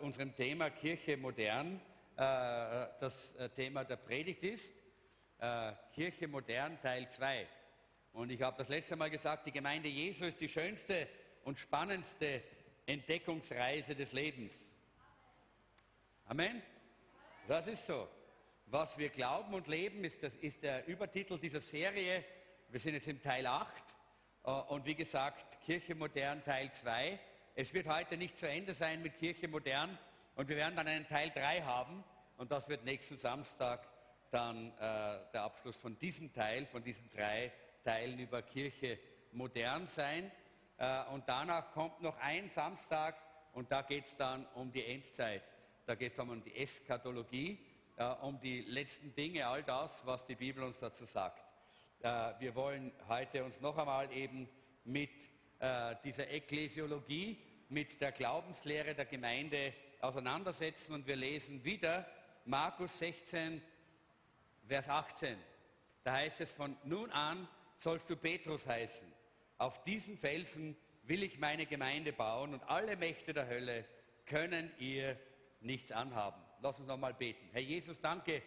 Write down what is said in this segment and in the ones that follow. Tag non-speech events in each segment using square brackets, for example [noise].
unserem Thema Kirche modern äh, das äh, Thema der Predigt ist. Äh, Kirche modern Teil 2. Und ich habe das letzte Mal gesagt, die Gemeinde Jesu ist die schönste und spannendste Entdeckungsreise des Lebens. Amen. Das ist so. Was wir glauben und leben, ist, das, ist der Übertitel dieser Serie. Wir sind jetzt im Teil 8. Und wie gesagt, Kirche modern Teil 2. Es wird heute nicht zu Ende sein mit Kirche modern und wir werden dann einen Teil 3 haben und das wird nächsten Samstag dann äh, der Abschluss von diesem Teil, von diesen drei Teilen über Kirche modern sein. Äh, und danach kommt noch ein Samstag und da geht es dann um die Endzeit. Da geht es dann um die Eschatologie, äh, um die letzten Dinge, all das, was die Bibel uns dazu sagt. Äh, wir wollen heute uns noch einmal eben mit äh, dieser Ekklesiologie, mit der Glaubenslehre der Gemeinde auseinandersetzen und wir lesen wieder Markus 16, Vers 18. Da heißt es, von nun an sollst du Petrus heißen. Auf diesen Felsen will ich meine Gemeinde bauen und alle Mächte der Hölle können ihr nichts anhaben. Lass uns nochmal beten. Herr Jesus, danke,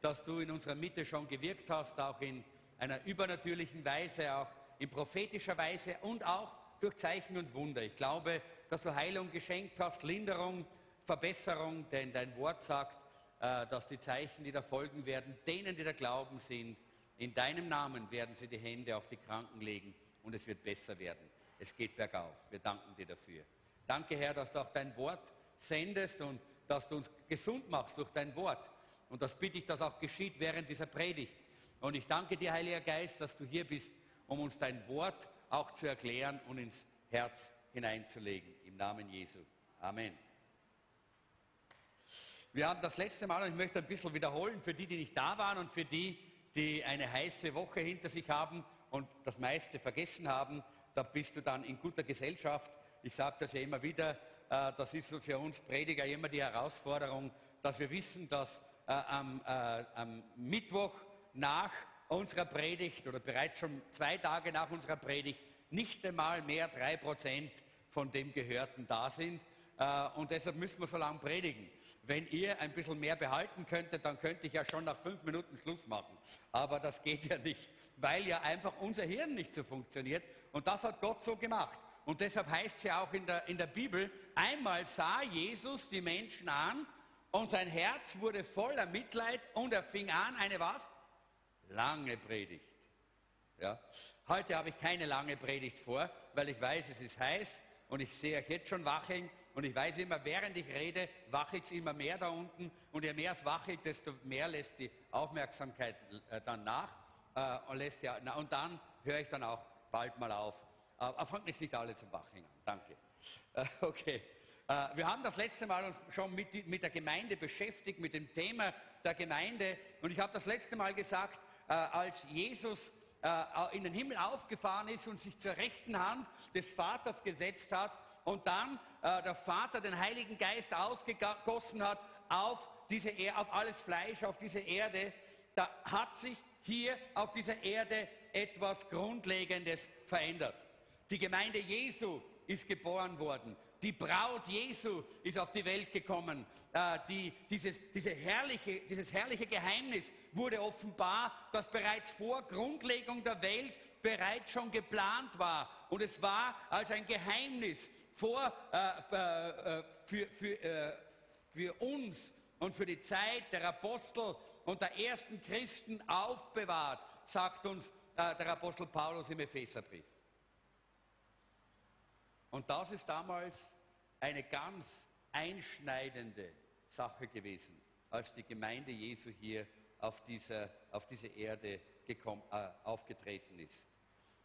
dass du in unserer Mitte schon gewirkt hast, auch in einer übernatürlichen Weise, auch in prophetischer Weise und auch durch Zeichen und Wunder. Ich glaube, dass du Heilung geschenkt hast, Linderung, Verbesserung, denn dein Wort sagt, äh, dass die Zeichen, die da folgen werden, denen, die da glauben sind, in deinem Namen werden sie die Hände auf die Kranken legen und es wird besser werden. Es geht bergauf. Wir danken dir dafür. Danke, Herr, dass du auch dein Wort sendest und dass du uns gesund machst durch dein Wort. Und das bitte ich, dass auch geschieht während dieser Predigt. Und ich danke dir, Heiliger Geist, dass du hier bist, um uns dein Wort auch zu erklären und ins Herz hineinzulegen. Im Namen Jesu. Amen. Wir haben das letzte Mal, und ich möchte ein bisschen wiederholen, für die, die nicht da waren und für die, die eine heiße Woche hinter sich haben und das meiste vergessen haben, da bist du dann in guter Gesellschaft. Ich sage das ja immer wieder, äh, das ist für uns Prediger immer die Herausforderung, dass wir wissen, dass äh, am, äh, am Mittwoch nach unserer Predigt oder bereits schon zwei Tage nach unserer Predigt nicht einmal mehr drei Prozent von dem Gehörten da sind. Und deshalb müssen wir so lange predigen. Wenn ihr ein bisschen mehr behalten könntet, dann könnte ich ja schon nach fünf Minuten Schluss machen. Aber das geht ja nicht, weil ja einfach unser Hirn nicht so funktioniert. Und das hat Gott so gemacht. Und deshalb heißt es ja auch in der, in der Bibel, einmal sah Jesus die Menschen an und sein Herz wurde voller Mitleid und er fing an, eine was? Lange Predigt. Ja. Heute habe ich keine lange Predigt vor, weil ich weiß, es ist heiß und ich sehe euch jetzt schon wacheln und ich weiß immer, während ich rede, wachelt es immer mehr da unten. Und je mehr es wachelt, desto mehr lässt die Aufmerksamkeit äh, dann nach. Äh, und, lässt ja, na, und dann höre ich dann auch bald mal auf. Äh, fangen jetzt nicht alle zum Wacheln an. Danke. Äh, [laughs] okay. Äh, wir haben das letzte Mal uns schon mit, mit, der Gemeinde beschäftigt, mit dem Thema der Gemeinde. Und ich habe das letzte Mal gesagt, äh, als Jesus in den Himmel aufgefahren ist und sich zur rechten Hand des Vaters gesetzt hat, und dann äh, der Vater den Heiligen Geist ausgegossen hat auf, diese er auf alles Fleisch, auf diese Erde, da hat sich hier auf dieser Erde etwas Grundlegendes verändert. Die Gemeinde Jesu ist geboren worden. Die Braut Jesu ist auf die Welt gekommen. Äh, die, dieses, diese herrliche, dieses herrliche Geheimnis wurde offenbar, das bereits vor Grundlegung der Welt bereits schon geplant war. Und es war als ein Geheimnis vor, äh, äh, äh, für, für, äh, für uns und für die Zeit der Apostel und der ersten Christen aufbewahrt, sagt uns der Apostel Paulus im Epheserbrief. Und das ist damals eine ganz einschneidende Sache gewesen, als die Gemeinde Jesu hier auf, dieser, auf diese Erde gekommen, äh, aufgetreten ist.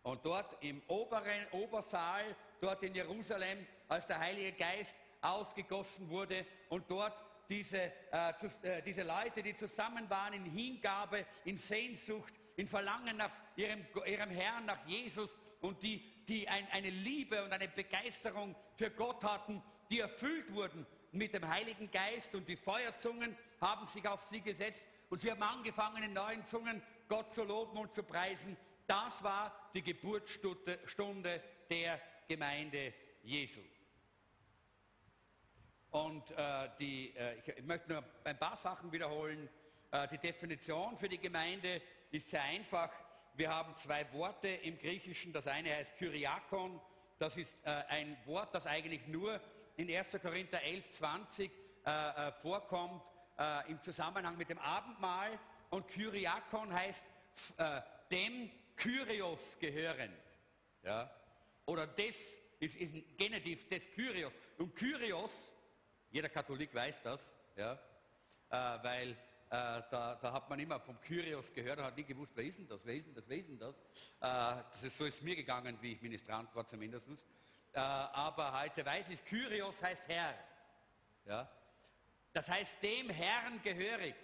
Und dort im oberen Obersaal, dort in Jerusalem, als der Heilige Geist ausgegossen wurde und dort diese, äh, zu, äh, diese Leute, die zusammen waren in Hingabe, in Sehnsucht, in Verlangen nach ihrem, ihrem Herrn, nach Jesus und die, die ein, eine Liebe und eine Begeisterung für Gott hatten, die erfüllt wurden mit dem Heiligen Geist und die Feuerzungen haben sich auf sie gesetzt und sie haben angefangen, in neuen Zungen Gott zu loben und zu preisen das war die Geburtsstunde der Gemeinde Jesu. Und äh, die, äh, ich, möchte nur ein paar Sachen wiederholen. Äh, die Definition für die Gemeinde ist sehr einfach. Wir haben zwei Worte im Griechischen. Das eine heißt Kyriakon. Das ist äh, ein Wort, das eigentlich nur in 1. Korinther 11, 20 äh, äh, vorkommt im Zusammenhang mit dem Abendmahl. Und Kyriakon heißt dem Kyrios gehörend. Ja? Oder des ist, ist ein Genitiv des Kyrios. Und Kyrios jeder Katholik weiß das, ja, äh, weil äh, da, da, hat man immer vom Kyrios gehört hat nie gewusst, wer ist denn das, wer ist denn das, wer ist denn das. Äh, das ist, so ist mir gegangen, wie ich Ministrant war zumindest. Äh, aber heute weiß ich, Kyrios heißt Herr. Ja? Das heißt dem Herrn gehörig.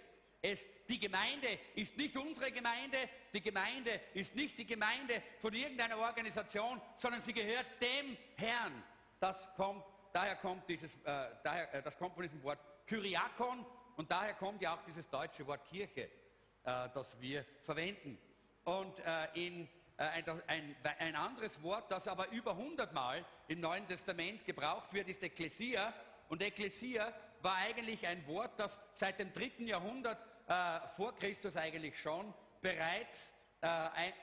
Es, die Gemeinde ist nicht unsere Gemeinde, die Gemeinde ist nicht die Gemeinde von irgendeiner Organisation, sondern sie gehört dem Herrn. Das kommt daher kommt dieses, äh, daher, äh, das kommt von diesem Wort Kyriakon und daher kommt ja auch dieses deutsche Wort Kirche, äh, das wir verwenden. Und äh, in, äh, ein, ein, anderes Wort, das aber über 100 Mal im Neuen Testament gebraucht wird, ist Ekklesia. Und Ekklesia war eigentlich ein Wort, das seit dem dritten Jahrhundert äh, vor Christus eigentlich schon bereits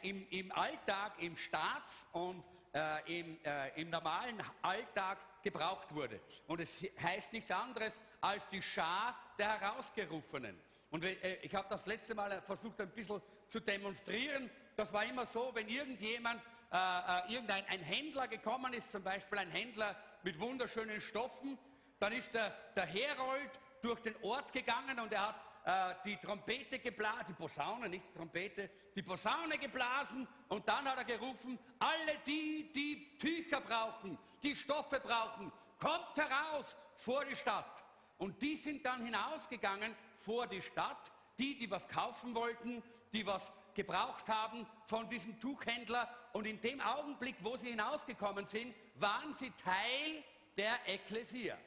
im, im, Alltag, im Staats- und im, im normalen Alltag gebraucht wurde. Und es heißt nichts anderes als die Schar der Herausgerufenen. Und äh, ich habe das letzte Mal versucht, ein bisschen zu demonstrieren. Das war immer so, wenn irgendjemand, äh, äh, irgendein ein Händler gekommen ist, zum Beispiel ein Händler mit wunderschönen Stoffen, dann ist der, der Herold durch den Ort gegangen und er hat äh, die Trompete geblasen, die Posaune, nicht die Trompete, die Posaune geblasen und dann hat er gerufen, alle die, die Tücher brauchen, die Stoffe brauchen, kommt heraus vor die Stadt. Und die sind dann hinausgegangen vor die Stadt, die, die was kaufen wollten, die was gebraucht haben von diesem Tuchhändler. Und in dem Augenblick, wo sie hinausgekommen sind, waren sie Teil der Ekklesia,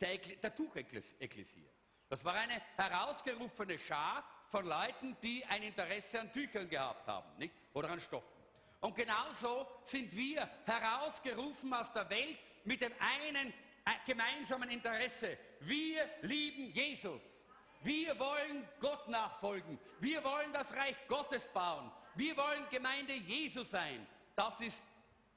der, Ekle der Tuchekklesia. Das war eine herausgerufene Schar von Leuten, die ein Interesse an Tüchern gehabt haben nicht? oder an Stoffen. Und genauso sind wir herausgerufen aus der Welt mit dem einen gemeinsamen Interesse. Wir lieben Jesus. Wir wollen Gott nachfolgen. Wir wollen das Reich Gottes bauen. Wir wollen Gemeinde Jesu sein. Das ist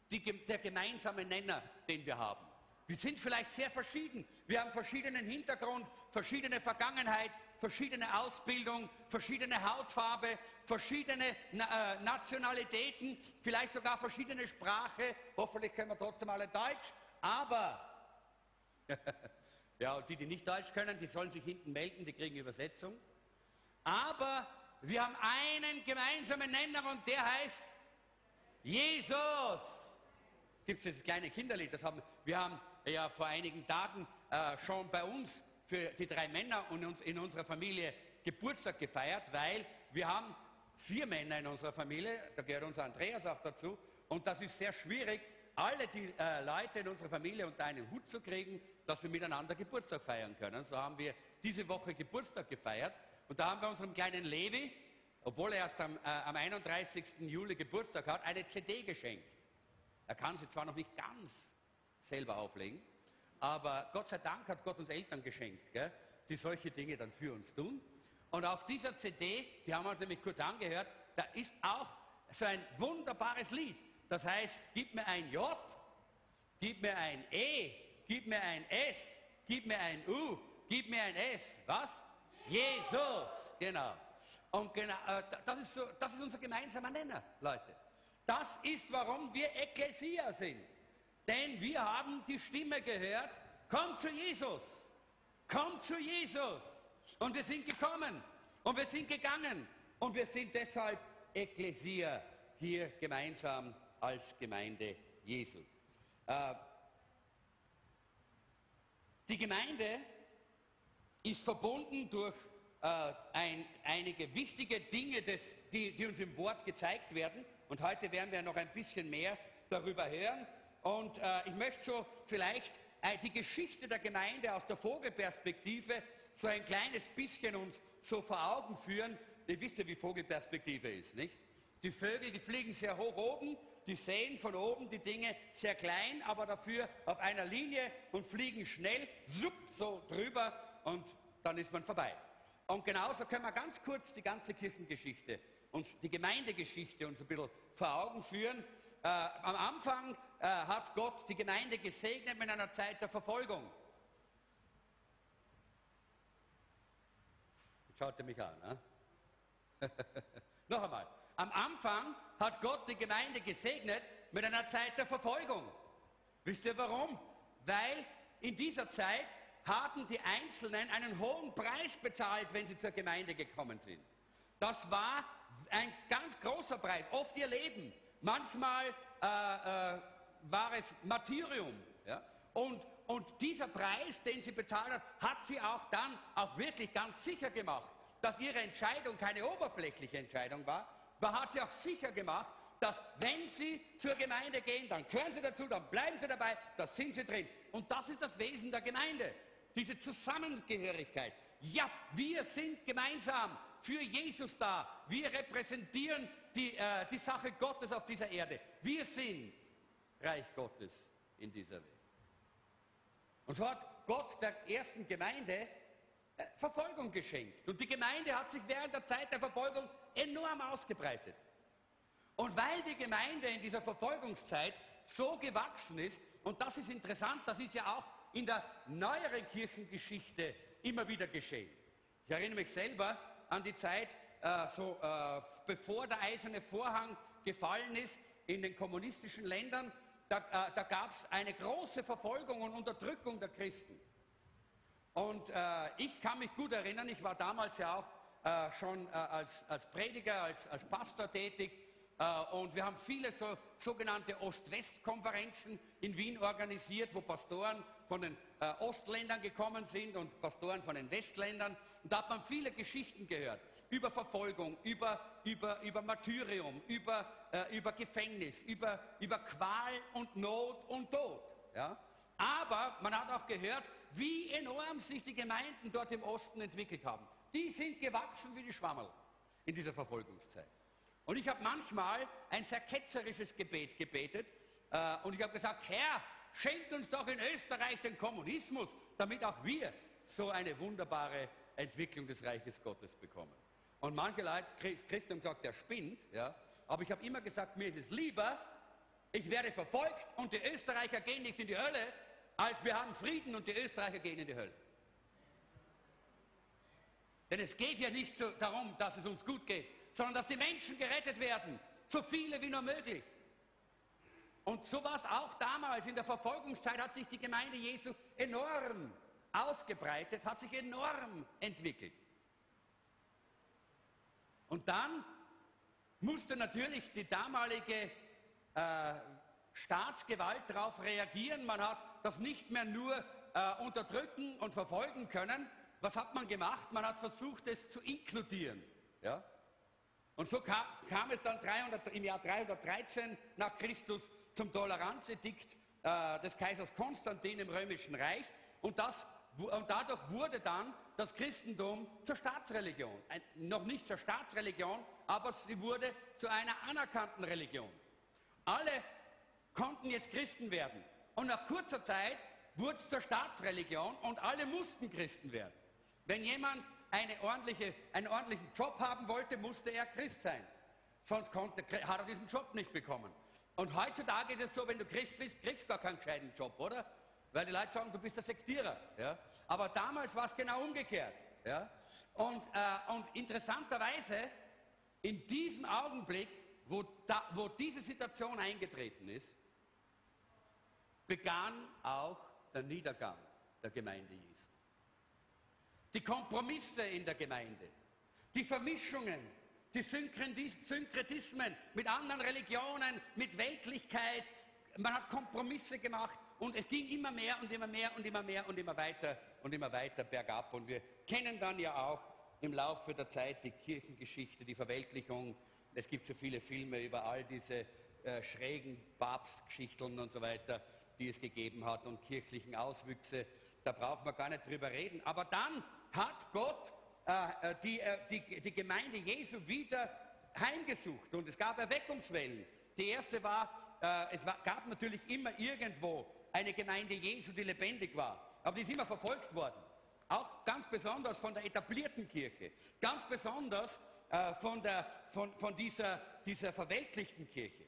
die, der gemeinsame Nenner, den wir haben. Wir sind vielleicht sehr verschieden. Wir haben verschiedenen Hintergrund, verschiedene Vergangenheit, verschiedene Ausbildung, verschiedene Hautfarbe, verschiedene äh, Nationalitäten, vielleicht sogar verschiedene Sprache. Hoffentlich können wir trotzdem alle Deutsch. Aber, ja, und die, die nicht Deutsch können, die sollen sich hinten melden, die kriegen Übersetzung. Aber wir haben einen gemeinsamen Nenner und der heißt Jesus. Gibt es dieses kleine Kinderlied? Das haben, wir haben ja vor einigen Tagen äh, schon bei uns für die drei Männer und uns in unserer Familie Geburtstag gefeiert, weil wir haben vier Männer in unserer Familie, da gehört unser Andreas auch dazu, und das ist sehr schwierig, alle die äh, Leute in unserer Familie unter einen Hut zu kriegen, dass wir miteinander Geburtstag feiern können. So haben wir diese Woche Geburtstag gefeiert und da haben wir unserem kleinen Levi, obwohl er erst am, äh, am 31. Juli Geburtstag hat, eine CD geschenkt. Er kann sie zwar noch nicht ganz selber auflegen. Aber Gott sei Dank hat Gott uns Eltern geschenkt, gell, die solche Dinge dann für uns tun. Und auf dieser CD, die haben wir uns nämlich kurz angehört, da ist auch so ein wunderbares Lied. Das heißt, gib mir ein J, gib mir ein E, gib mir ein S, gib mir ein U, gib mir ein S. Was? Jesus, genau. Und genau, das, ist so, das ist unser gemeinsamer Nenner, Leute. Das ist, warum wir Ekklesia sind. Denn wir haben die Stimme gehört, komm zu Jesus, komm zu Jesus. Und wir sind gekommen und wir sind gegangen und wir sind deshalb Ekklesia hier gemeinsam als Gemeinde Jesu. Äh, die Gemeinde ist verbunden durch äh, ein, einige wichtige Dinge, die, uns im Wort gezeigt werden. Und heute werden wir noch ein bisschen mehr darüber hören. Und äh, ich möchte so vielleicht die Geschichte der Gemeinde aus der Vogelperspektive so ein kleines bisschen uns so vor Augen führen. Ihr wisst ja, wie Vogelperspektive ist, nicht? Die Vögel, die fliegen sehr hoch oben, die sehen von oben die Dinge sehr klein, aber dafür auf einer Linie und fliegen schnell so drüber und dann ist man vorbei. Und genauso können wir ganz kurz die ganze Kirchengeschichte und die Gemeindegeschichte uns ein bisschen vor Augen führen. Äh, am Anfang äh, hat Gott die Gemeinde gesegnet mit einer Zeit der Verfolgung. Schaut ihr mich an? Ne? [laughs] Noch einmal. Am Anfang hat Gott die Gemeinde gesegnet mit einer Zeit der Verfolgung. Wisst ihr warum? Weil in dieser Zeit haben die Einzelnen einen hohen Preis bezahlt, wenn sie zur Gemeinde gekommen sind. Das war ein ganz großer Preis, oft ihr Leben. Manchmal äh, äh, war es Martyrium. Ja? Und, und dieser Preis, den sie bezahlt hat, hat sie auch dann auch wirklich ganz sicher gemacht, dass ihre Entscheidung keine oberflächliche Entscheidung war, war hat sie auch sicher gemacht, dass wenn sie zur Gemeinde gehen, dann gehören sie dazu, dann bleiben sie dabei, da sind sie drin. Und das ist das Wesen der Gemeinde diese Zusammengehörigkeit. Ja, wir sind gemeinsam für Jesus da. Wir repräsentieren die, äh, die Sache Gottes auf dieser Erde. Wir sind Reich Gottes in dieser Welt. Und so hat Gott der ersten Gemeinde Verfolgung geschenkt. Und die Gemeinde hat sich während der Zeit der Verfolgung enorm ausgebreitet. Und weil die Gemeinde in dieser Verfolgungszeit so gewachsen ist, und das ist interessant, das ist ja auch in der neueren Kirchengeschichte immer wieder geschehen. Ich erinnere mich selber an die Zeit, äh, so, äh, bevor der eiserne Vorhang gefallen ist in den kommunistischen Ländern. Da, äh, da gab es eine große Verfolgung und Unterdrückung der Christen. Und äh, ich kann mich gut erinnern, ich war damals ja auch äh, schon äh, als, als Prediger, als, als Pastor tätig äh, und wir haben viele so, sogenannte Ost-West-Konferenzen in Wien organisiert, wo Pastoren von den äh, Ostländern gekommen sind und Pastoren von den Westländern. Und da hat man viele Geschichten gehört über Verfolgung, über, über, über Martyrium, über, äh, über Gefängnis, über, über Qual und Not und Tod. Ja? Aber man hat auch gehört, wie enorm sich die Gemeinden dort im Osten entwickelt haben. Die sind gewachsen wie die Schwammerl in dieser Verfolgungszeit. Und ich habe manchmal ein sehr ketzerisches Gebet gebetet äh, und ich habe gesagt, Herr, schenk uns doch in Österreich den Kommunismus, damit auch wir so eine wunderbare Entwicklung des Reiches Gottes bekommen. Und manche Leute, Christen haben gesagt, der spinnt, ja, aber ich habe immer gesagt, mir ist es lieber, ich werde verfolgt und die Österreicher gehen nicht in die Hölle, als wir haben Frieden und die Österreicher gehen in die Hölle. Denn es geht ja nicht so darum, dass es uns gut geht, sondern dass die Menschen gerettet werden, so viele wie nur möglich. Und so war es auch damals. In der Verfolgungszeit hat sich die Gemeinde Jesu enorm ausgebreitet, hat sich enorm entwickelt. Und dann musste natürlich die damalige äh, Staatsgewalt darauf reagieren. Man hat das nicht mehr nur äh, unterdrücken und verfolgen können. Was hat man gemacht? Man hat versucht, es zu inkludieren. Ja? Und so kam, kam es dann 300, im Jahr 313 nach Christus zum Toleranzedikt äh, des Kaisers Konstantin im Römischen Reich. Und, das, und dadurch wurde dann das Christentum zur Staatsreligion. Ein, noch nicht zur Staatsreligion, aber sie wurde zu einer anerkannten Religion. Alle konnten jetzt Christen werden. Und nach kurzer Zeit wurde es zur Staatsreligion und alle mussten Christen werden. Wenn jemand eine ordentliche, einen ordentlichen Job haben wollte, musste er Christ sein. Sonst konnte, hat er diesen Job nicht bekommen. Und heutzutage ist es so, wenn du Christ bist, kriegst du gar keinen gescheiten Job, oder? Weil die Leute sagen, du bist der Sektierer. Ja? Aber damals war es genau umgekehrt. Ja? Und, äh, und interessanterweise, in diesem Augenblick, wo, da, wo diese Situation eingetreten ist, begann auch der Niedergang der Gemeinde Jesu die Kompromisse in der Gemeinde, die Vermischungen, die Synkretismen mit anderen Religionen, mit Weltlichkeit. Man hat Kompromisse gemacht und es ging immer mehr und immer mehr und immer mehr und immer weiter und immer weiter bergab. Und wir kennen dann ja auch im Laufe der Zeit die Kirchengeschichte, die Verweltlichung. Es gibt so viele Filme über all diese äh, schrägen Papstgeschichten und so weiter, die es gegeben hat und kirchlichen Auswüchse. Da braucht man gar nicht drüber reden. Aber dann hat Gott äh, äh, die, äh, die, die Gemeinde Jesu wieder heimgesucht und es gab Erweckungswellen. Die erste war, äh, es war, gab natürlich immer irgendwo eine Gemeinde Jesu, die lebendig war, aber die ist immer verfolgt worden. Auch ganz besonders von der etablierten Kirche, ganz besonders äh, von, der, von, von dieser, dieser verweltlichten Kirche.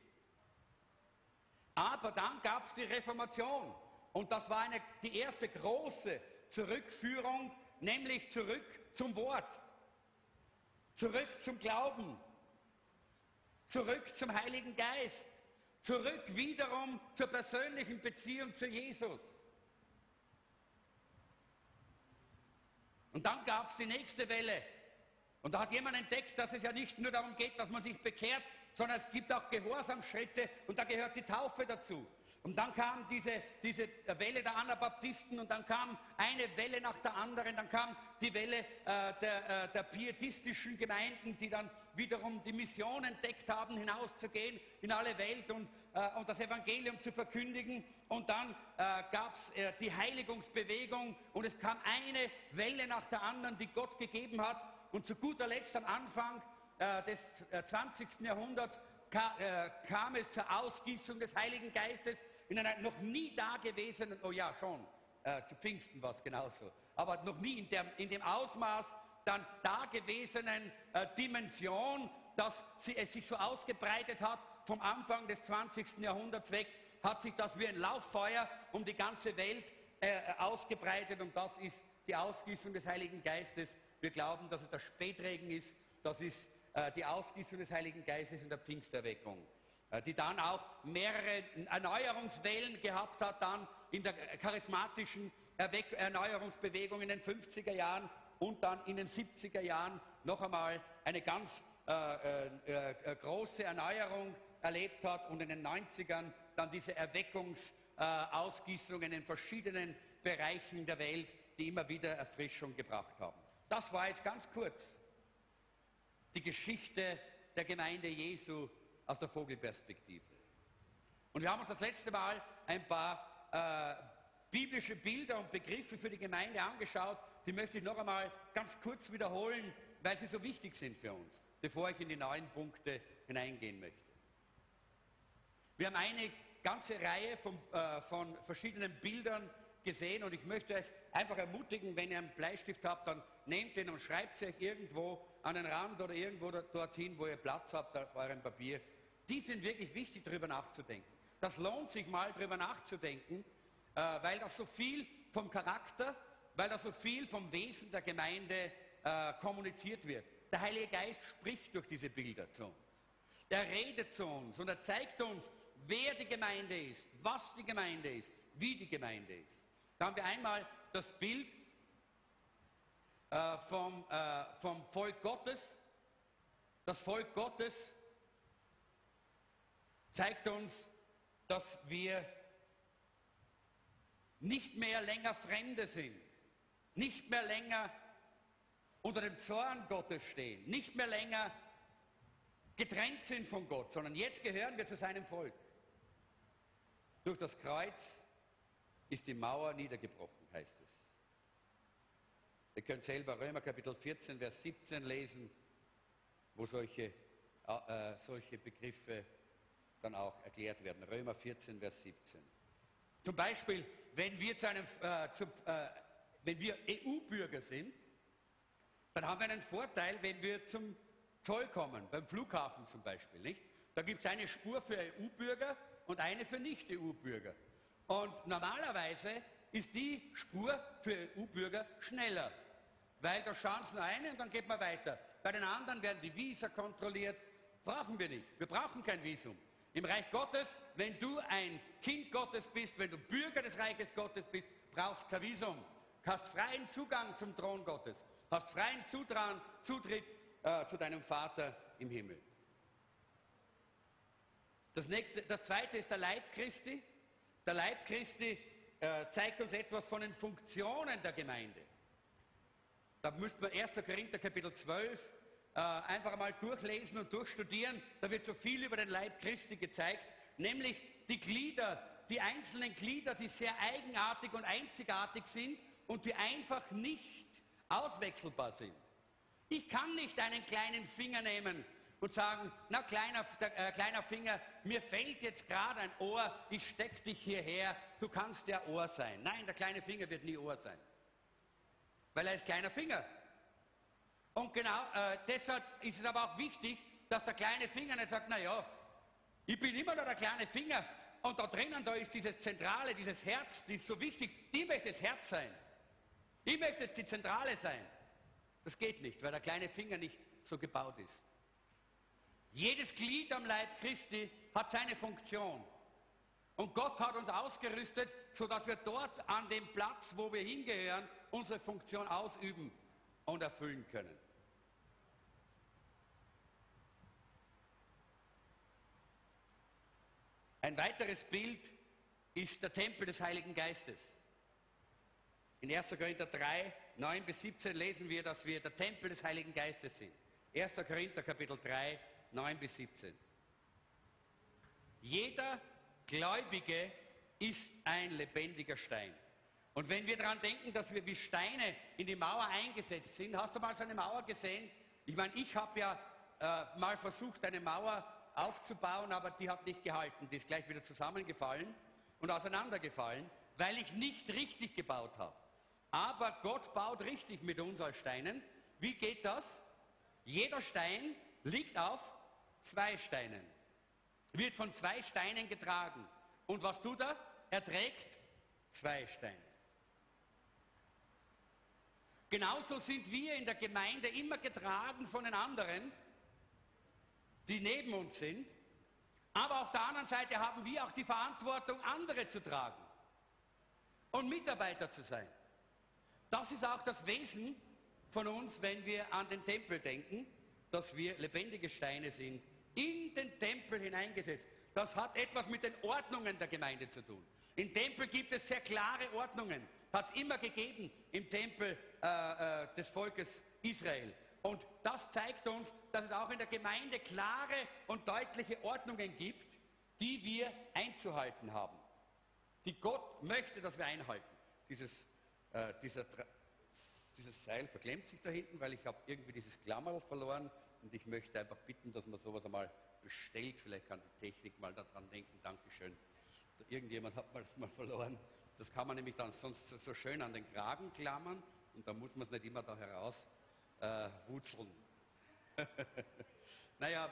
Aber dann gab es die Reformation und das war eine, die erste große Zurückführung, nämlich zurück zum Wort, zurück zum Glauben, zurück zum Heiligen Geist, zurück wiederum zur persönlichen Beziehung zu Jesus. Und dann gab es die nächste Welle. Und da hat jemand entdeckt, dass es ja nicht nur darum geht, dass man sich bekehrt, sondern es gibt auch Gehorsamschritte und da gehört die Taufe dazu. Und dann kam diese, diese Welle der Anabaptisten und dann kam eine Welle nach der anderen, dann kam die Welle äh, der, äh, der pietistischen Gemeinden, die dann wiederum die Mission entdeckt haben, hinauszugehen in alle Welt und, äh, und das Evangelium zu verkündigen. Und dann äh, gab es äh, die Heiligungsbewegung und es kam eine Welle nach der anderen, die Gott gegeben hat. Und zu guter Letzt am Anfang des 20. Äh, Jahrhunderts äh, kam es zur Ausgießung des Heiligen Geistes in einer noch nie dagewesenen, oh ja, schon, zu Pfingsten war es genauso, aber noch nie in, der, in dem Ausmaß dann dagewesenen äh, Dimension, dass sie, es sich so ausgebreitet hat, vom Anfang des 20. Jahrhunderts weg, hat sich das wie ein Lauffeuer um die ganze Welt äh, ausgebreitet und das ist die Ausgießung des Heiligen Geistes. Wir glauben, dass es der Spätregen ist, das ist äh, die Ausgießung des Heiligen Geistes in der Pfingsterweckung, äh, die dann auch mehrere Erneuerungswellen gehabt hat, dann in der charismatischen Erweck Erneuerungsbewegung in den 50er Jahren und dann in den 70er Jahren noch einmal eine ganz äh, äh, äh, große Erneuerung erlebt hat und in den 90ern dann diese Erweckungsausgießungen in verschiedenen Bereichen der Welt, die immer wieder Erfrischung gebracht haben. Das war jetzt ganz kurz die Geschichte der Gemeinde Jesu aus der Vogelperspektive. Und wir haben uns das letzte Mal ein paar äh, biblische Bilder und Begriffe für die Gemeinde angeschaut. Die möchte ich noch einmal ganz kurz wiederholen, weil sie so wichtig sind für uns, bevor ich in die neuen Punkte hineingehen möchte. Wir haben eine ganze Reihe von, äh, von verschiedenen Bildern gesehen und ich möchte euch einfach ermutigen, wenn ihr einen Bleistift habt, dann nehmt den und schreibt sie euch irgendwo an den Rand oder irgendwo dorthin, wo ihr Platz habt auf eurem Papier. Die sind wirklich wichtig, darüber nachzudenken. Das lohnt sich mal, darüber nachzudenken, äh, weil das so viel vom Charakter, weil da so viel vom Wesen der Gemeinde äh, kommuniziert wird. Der Heilige Geist spricht durch diese Bilder zu uns. Er redet zu uns und er zeigt uns, wer die Gemeinde ist, was die Gemeinde ist, wie die Gemeinde ist. Da haben wir einmal das Bild äh, vom, äh, vom Volk Gottes. Das Volk Gottes zeigt uns, dass wir nicht mehr länger Fremde sind, nicht mehr länger unter dem Zorn Gottes stehen, nicht mehr länger getrennt sind von Gott, sondern jetzt gehören wir zu seinem Volk. Durch das Kreuz ist die Mauer niedergebrochen, heißt es. Ihr könnt selber Römer Kapitel 14, Vers 17 lesen, wo solche, äh, äh, solche Begriffe dann auch erklärt werden. Römer 14, Vers 17. Zum Beispiel, wenn wir, zu einem, äh, zum, äh, wenn wir EU-Bürger sind, dann haben wir einen Vorteil, wenn wir zum Zoll kommen, beim Flughafen zum Beispiel. Nicht? Da gibt es eine Spur für EU-Bürger und eine für Nicht-EU-Bürger. Und normalerweise ist die Spur für EU-Bürger schneller, weil da schauen sie nur eine und dann geht man weiter. Bei den anderen werden die Visa kontrolliert. Brauchen wir nicht. Wir brauchen kein Visum. Im Reich Gottes, wenn du ein Kind Gottes bist, wenn du Bürger des Reiches Gottes bist, brauchst kein Visum. Hast freien Zugang zum Thron Gottes. Hast freien Zutrauen, Zutritt äh, zu deinem Vater im Himmel. Das, nächste, das zweite ist der Leib Christi. Der Leib Christi äh, zeigt uns etwas von den Funktionen der Gemeinde. Da müsste man 1. Korinther Kapitel 12 äh, einfach mal durchlesen und durchstudieren. Da wird so viel über den Leib Christi gezeigt, nämlich die Glieder, die einzelnen Glieder, die sehr eigenartig und einzigartig sind und die einfach nicht auswechselbar sind. Ich kann nicht einen kleinen Finger nehmen und sagen, na kleiner, äh, kleiner Finger, mir fehlt jetzt gerade ein Ohr, ich steck dich hierher, du kannst der Ohr sein. Nein, der kleine Finger wird nie Ohr sein, weil er ist kleiner Finger. Und genau äh, deshalb ist es aber auch wichtig, dass der kleine Finger nicht sagt, na ja, ich bin immer noch der kleine Finger und da drinnen, da ist dieses Zentrale, dieses Herz, das ist so wichtig. Ich möchte das Herz sein. Ich möchte die Zentrale sein. Das geht nicht, weil der kleine Finger nicht so gebaut ist. Jedes Glied am Leib Christi hat seine Funktion. Und Gott hat uns ausgerüstet, sodass wir dort an dem Platz, wo wir hingehören, unsere Funktion ausüben und erfüllen können. Ein weiteres Bild ist der Tempel des Heiligen Geistes. In 1. Korinther 3, 9 bis 17 lesen wir, dass wir der Tempel des Heiligen Geistes sind. 1. Korinther Kapitel 3, 9 bis 17. Jeder Gläubige ist ein lebendiger Stein. Und wenn wir daran denken, dass wir wie Steine in die Mauer eingesetzt sind, hast du mal so eine Mauer gesehen? Ich meine, ich habe ja äh, mal versucht, eine Mauer aufzubauen, aber die hat nicht gehalten. Die ist gleich wieder zusammengefallen und auseinandergefallen, weil ich nicht richtig gebaut habe. Aber Gott baut richtig mit uns als Steinen. Wie geht das? Jeder Stein liegt auf zwei Steinen, wird von zwei Steinen getragen. Und was tut er? Er trägt zwei Steine. Genauso sind wir in der Gemeinde immer getragen von den anderen, die neben uns sind. Aber auf der anderen Seite haben wir auch die Verantwortung, andere zu tragen und Mitarbeiter zu sein. Das ist auch das Wesen von uns, wenn wir an den Tempel denken, dass wir lebendige Steine sind, in den Tempel hineingesetzt. Das hat etwas mit den Ordnungen der Gemeinde zu tun. Im Tempel gibt es sehr klare Ordnungen. Hat es immer gegeben im Tempel äh, äh, des Volkes Israel. Und das zeigt uns, dass es auch in der Gemeinde klare und deutliche Ordnungen gibt, die wir einzuhalten haben. Die Gott möchte, dass wir einhalten. Dieses, äh, dieser, dieses Seil verklemmt sich da hinten, weil ich habe irgendwie dieses Klammerl verloren und ich möchte einfach bitten, dass man sowas einmal bestellt. Vielleicht kann die Technik mal daran denken. Dankeschön. Irgendjemand hat mal mal verloren. Das kann man nämlich dann sonst so schön an den Kragen klammern und da muss man es nicht immer da heraus äh, [laughs] naja,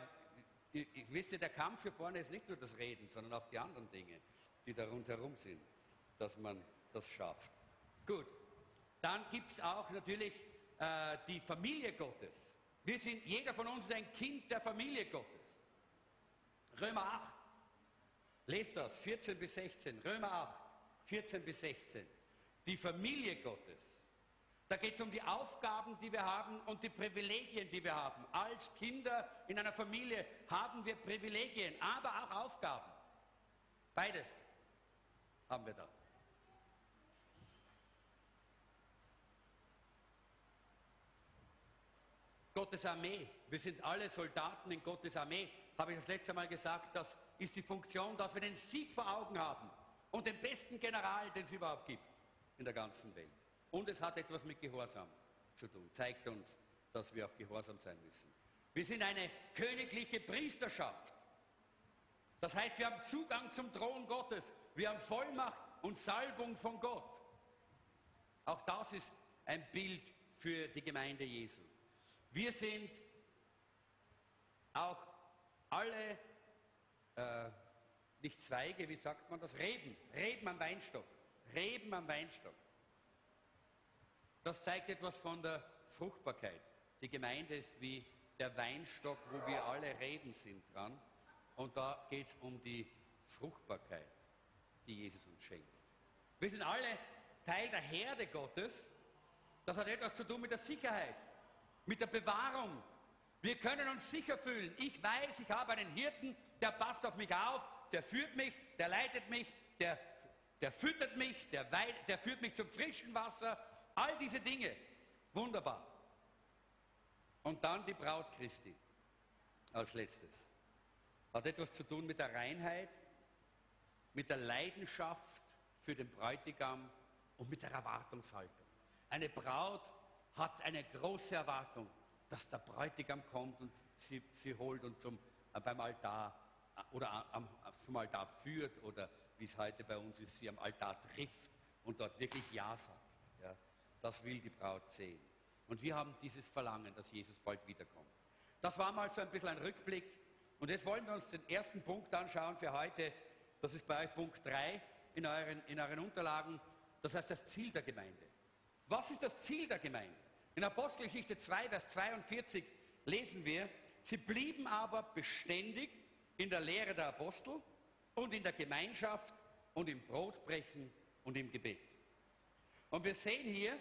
ich, ich wisst der Kampf hier vorne ist nicht nur das Reden, sondern auch die anderen Dinge, die da rundherum sind, dass man das schafft. Gut, dann gibt es auch natürlich äh, die Familie Gottes. Wir sind, jeder von uns ist ein Kind der Familie Gottes. Römer 8. Lest das, 14 bis 16. Römer 8, 14 bis 16. Die Familie Gottes. Da geht es um die Aufgaben, die wir haben und die Privilegien, die wir haben. Als Kinder in einer Familie haben wir Privilegien, aber auch Aufgaben. Beides haben wir da. Gottes Armee. Wir sind alle Soldaten in Gottes Armee. Habe ich das letzte Mal gesagt, das ist die Funktion, dass wir den Sieg vor Augen haben und den besten General, den es überhaupt gibt in der ganzen Welt. Und es hat etwas mit Gehorsam zu tun. Zeigt uns, dass wir auch gehorsam sein müssen. Wir sind eine königliche Priesterschaft. Das heißt, wir haben Zugang zum Thron Gottes. Wir haben Vollmacht und Salbung von Gott. Auch das ist ein Bild für die Gemeinde Jesu. Wir sind auch alle, äh, nicht Zweige, wie sagt man das? Reben, Reben am Weinstock. Reben am Weinstock. Das zeigt etwas von der Fruchtbarkeit. Die Gemeinde ist wie der Weinstock, wo wir alle Reben sind dran. Und da geht es um die Fruchtbarkeit, die Jesus uns schenkt. Wir sind alle Teil der Herde Gottes. Das hat etwas zu tun mit der Sicherheit mit der Bewahrung. Wir können uns sicher fühlen. Ich weiß, ich habe einen Hirten, der passt auf mich auf, der führt mich, der leitet mich, der, der füttert mich, der, der führt mich zum frischen Wasser. All diese Dinge. Wunderbar. Und dann die Braut Christi als letztes. Hat etwas zu tun mit der Reinheit, mit der Leidenschaft für den Bräutigam und mit der Erwartungshaltung. Eine Braut hat eine große Erwartung. dass der Bräutigam kommt und sie, sie holt und zum, beim Altar oder am, zum Altar führt oder wie es heute bei uns ist, sie am Altar trifft und dort wirklich Ja sagt. Das will die Braut sehen. Und wir haben dieses Verlangen, dass Jesus bald wiederkommt. Das war mal so ein bisschen ein Rückblick. Und jetzt wollen wir uns den ersten Punkt anschauen für heute. Das ist bei euch Punkt 3 in euren, in euren Unterlagen. Das heißt das Ziel der Gemeinde. Was ist das Ziel der Gemeinde? In Apostelgeschichte 2, Vers 42 lesen wir, sie blieben aber beständig in der Lehre der Apostel und in der Gemeinschaft und im Brotbrechen und im Gebet. Und wir sehen hier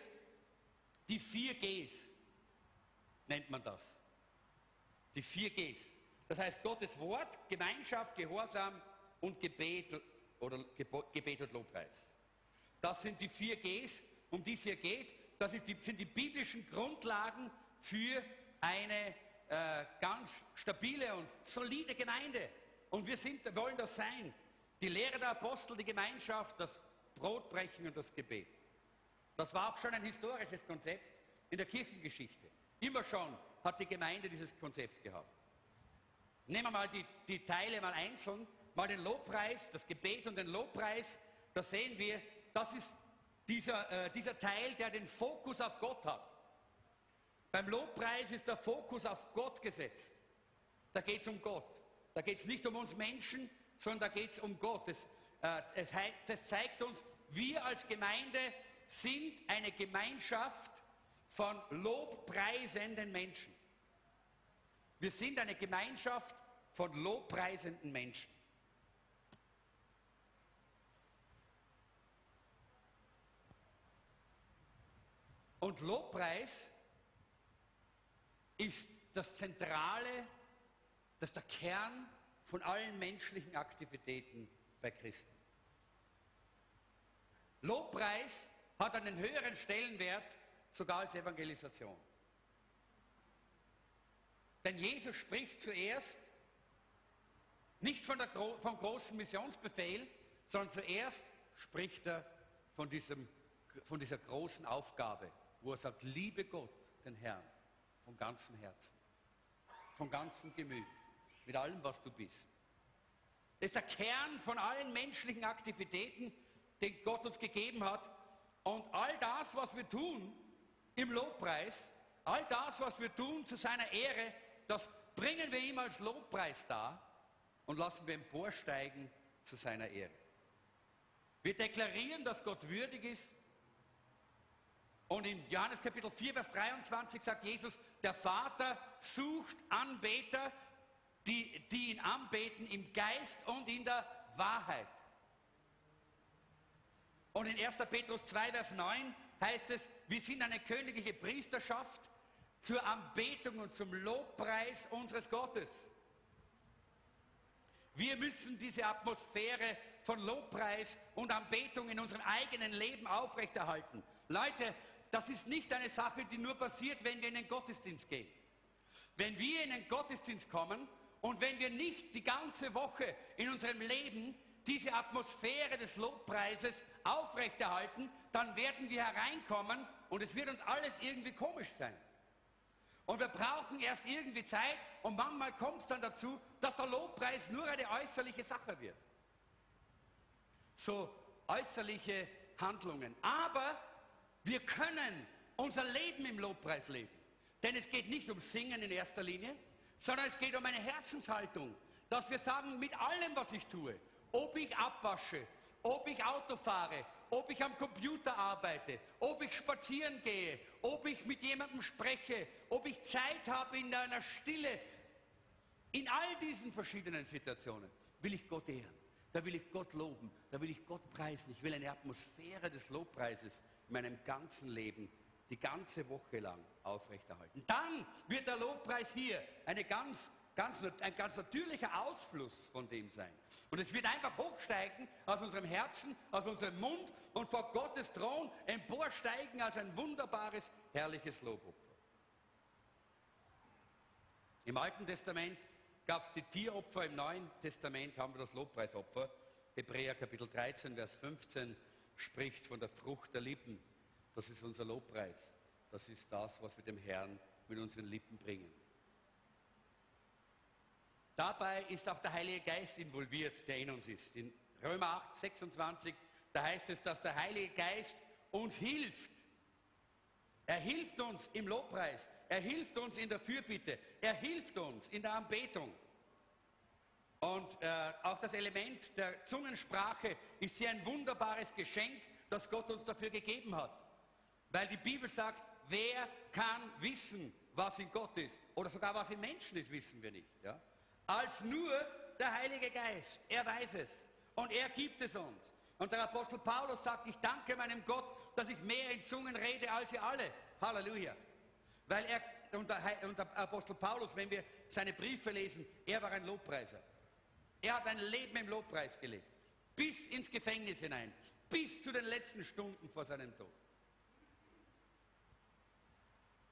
die vier Gs, nennt man das. Die vier Gs. Das heißt Gottes Wort, Gemeinschaft, Gehorsam und Gebet oder Gebet und Lobpreis. Das sind die vier Gs, um die es hier geht. Das die, sind die biblischen Grundlagen für eine äh, ganz stabile und solide Gemeinde. Und wir sind, wollen das sein. Die Lehre der Apostel, die Gemeinschaft, das Brotbrechen und das Gebet. Das war auch schon ein historisches Konzept in der Kirchengeschichte. Immer schon hat die Gemeinde dieses Konzept gehabt. Nehmen wir mal die, die Teile mal einzeln, mal den Lobpreis, das Gebet und den Lobpreis. Da sehen wir, das ist dieser, äh, dieser Teil, der den Fokus auf Gott hat. Beim Lobpreis ist der Fokus auf Gott gesetzt. Da geht es um Gott. Da geht es nicht um uns Menschen, sondern da geht es um Gott. Das, äh, es, das zeigt uns, wir als Gemeinde sind eine Gemeinschaft von lobpreisenden Menschen. Wir sind eine Gemeinschaft von lobpreisenden Menschen. Und Lobpreis ist das Zentrale, das ist der Kern von allen menschlichen Aktivitäten bei Christen. Lobpreis hat einen höheren Stellenwert sogar als Evangelisation. Denn Jesus spricht zuerst nicht von der, vom großen Missionsbefehl, sondern zuerst spricht er von, diesem, von dieser großen Aufgabe, wo er sagt, liebe Gott, den Herrn, von ganzem Herzen, von ganzem Gemüt, mit allem, was du bist. Das ist der Kern von allen menschlichen Aktivitäten, den Gott uns gegeben hat. Und all das, was wir tun im Lobpreis, all das, was wir tun zu seiner Ehre, das bringen wir ihm als Lobpreis dar und lassen wir emporsteigen zu seiner Ehre. Wir deklarieren, dass Gott würdig ist. Und in Johannes Kapitel 4, Vers 23 sagt Jesus, der Vater sucht Anbeter, die, die ihn anbeten im Geist und in der Wahrheit. Und in 1. Petrus 2, Vers 9 heißt es, wir sind eine königliche Priesterschaft zur Anbetung und zum Lobpreis unseres Gottes. Wir müssen diese Atmosphäre von Lobpreis und Anbetung in unserem eigenen Leben aufrechterhalten. Leute, das ist nicht eine Sache, die nur passiert, wenn wir in den Gottesdienst gehen. Wenn wir in den Gottesdienst kommen und wenn wir nicht die ganze Woche in unserem Leben diese Atmosphäre des Lobpreises aufrechterhalten, dann werden wir hereinkommen und es wird uns alles irgendwie komisch sein. Und wir brauchen erst irgendwie Zeit und manchmal kommt es dann dazu, dass der Lobpreis nur eine äußerliche Sache wird. So äußerliche Handlungen. Aber wir können unser Leben im Lobpreis leben. Denn es geht nicht um Singen in erster Linie, sondern es geht um eine Herzenshaltung, dass wir sagen, mit allem, was ich tue, ob ich abwasche, ob ich Auto fahre, ob ich am Computer arbeite, ob ich spazieren gehe, ob ich mit jemandem spreche, ob ich Zeit habe in einer Stille, in all diesen verschiedenen Situationen will ich Gott ehren. Da will ich Gott loben, da will ich Gott preisen. Ich will eine Atmosphäre des Lobpreises in meinem ganzen Leben die ganze Woche lang aufrechterhalten. Dann wird der Lobpreis hier eine ganz, ganz, ein ganz natürlicher Ausfluss von dem sein. Und es wird einfach hochsteigen aus unserem Herzen, aus unserem Mund und vor Gottes Thron emporsteigen als ein wunderbares, herrliches Lobopfer. Im Alten Testament gab es die Tieropfer, im Neuen Testament haben wir das Lobpreisopfer. Hebräer Kapitel 13, Vers 15 spricht von der Frucht der Lippen das ist unser Lobpreis. Das ist das, was wir dem Herrn mit unseren Lippen bringen. Dabei ist auch der Heilige Geist involviert, der in uns ist. In Römer 8, 26, da heißt es, dass der Heilige Geist uns hilft. Er hilft uns im Lobpreis, er hilft uns in der Fürbitte, er hilft uns in der Anbetung. Und äh, auch das Element der Zungensprache ist hier ein wunderbares Geschenk, das Gott uns dafür gegeben hat. Weil die Bibel sagt, wer kann wissen, was in Gott ist? Oder sogar was in Menschen ist, wissen wir nicht. Ja? Als nur der Heilige Geist. Er weiß es. Und er gibt es uns. Und der Apostel Paulus sagt, ich danke meinem Gott, dass ich mehr in Zungen rede als ihr alle. Halleluja. Weil er, und der, und der Apostel Paulus, wenn wir seine Briefe lesen, er war ein Lobpreiser. Er hat ein Leben im Lobpreis gelebt. Bis ins Gefängnis hinein. Bis zu den letzten Stunden vor seinem Tod.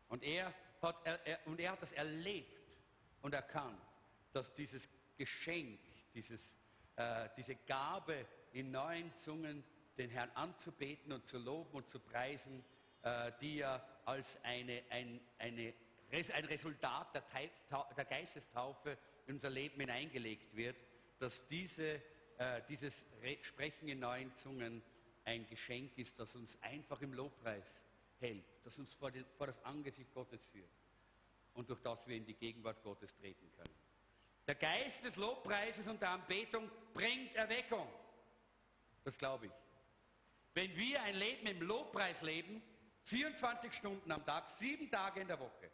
Und er hat, er, er, und er hat das erlebt und erkannt, dass dieses Geschenk, dieses, äh, diese Gabe in neuen Zungen, den Herrn anzubeten und zu loben und zu preisen, äh, die ja als eine, ein, eine, ein Resultat der, der Geistestaufe in unser Leben hineingelegt wird, dass diese, äh, dieses Sprechen in neuen Zungen ein Geschenk ist, das uns einfach im Lobpreis hält, das uns vor, den, vor das Angesicht Gottes führt und durch das wir in die Gegenwart Gottes treten können. Der Geist des Lobpreises und der Anbetung bringt Erweckung. Das glaube ich. Wenn wir ein Leben im Lobpreis leben, 24 Stunden am Tag, sieben Tage in der Woche,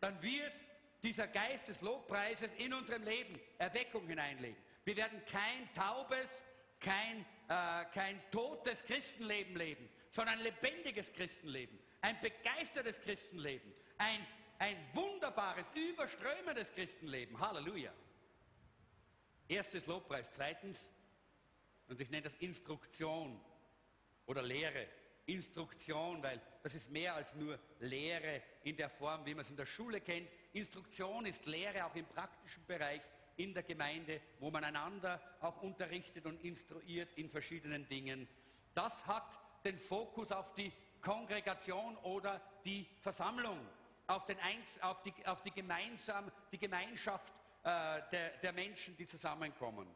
dann wird dieser Geist des Lobpreises in unserem Leben Erweckung hineinlegen. Wir werden kein taubes, kein, äh, kein totes Christenleben leben, sondern ein lebendiges Christenleben, ein begeistertes Christenleben, ein, ein wunderbares, überströmendes Christenleben. Halleluja. Erstes Lobpreis. Zweitens, und ich nenne das Instruktion oder Lehre. Instruktion, weil das ist mehr als nur Lehre in der Form, wie man es in der Schule kennt. Instruktion ist Lehre auch im praktischen Bereich in der Gemeinde, wo man einander auch unterrichtet und instruiert in verschiedenen Dingen. Das hat den Fokus auf die Kongregation oder die Versammlung, auf, den Einz, auf, die, auf die, gemeinsam, die Gemeinschaft äh, der, der, Menschen, die zusammenkommen.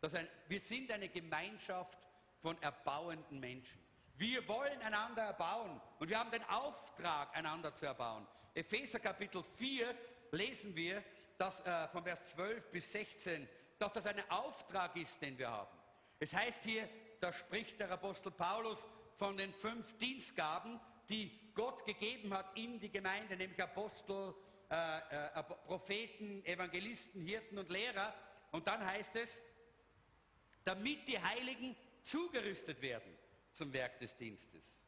Ein, wir sind eine Gemeinschaft von erbauenden Menschen. Wir wollen einander erbauen und wir haben den Auftrag, einander zu erbauen. Epheser Kapitel 4 lesen wir, dass, äh, von Vers 12 bis 16, dass das ein Auftrag ist, den wir haben. Es heißt hier, da spricht der Apostel Paulus von den fünf Dienstgaben, die Gott gegeben hat in die Gemeinde, nämlich Apostel, äh, äh, Propheten, Evangelisten, Hirten und Lehrer. Und dann heißt es, damit die Heiligen zugerüstet werden zum Werk des Dienstes.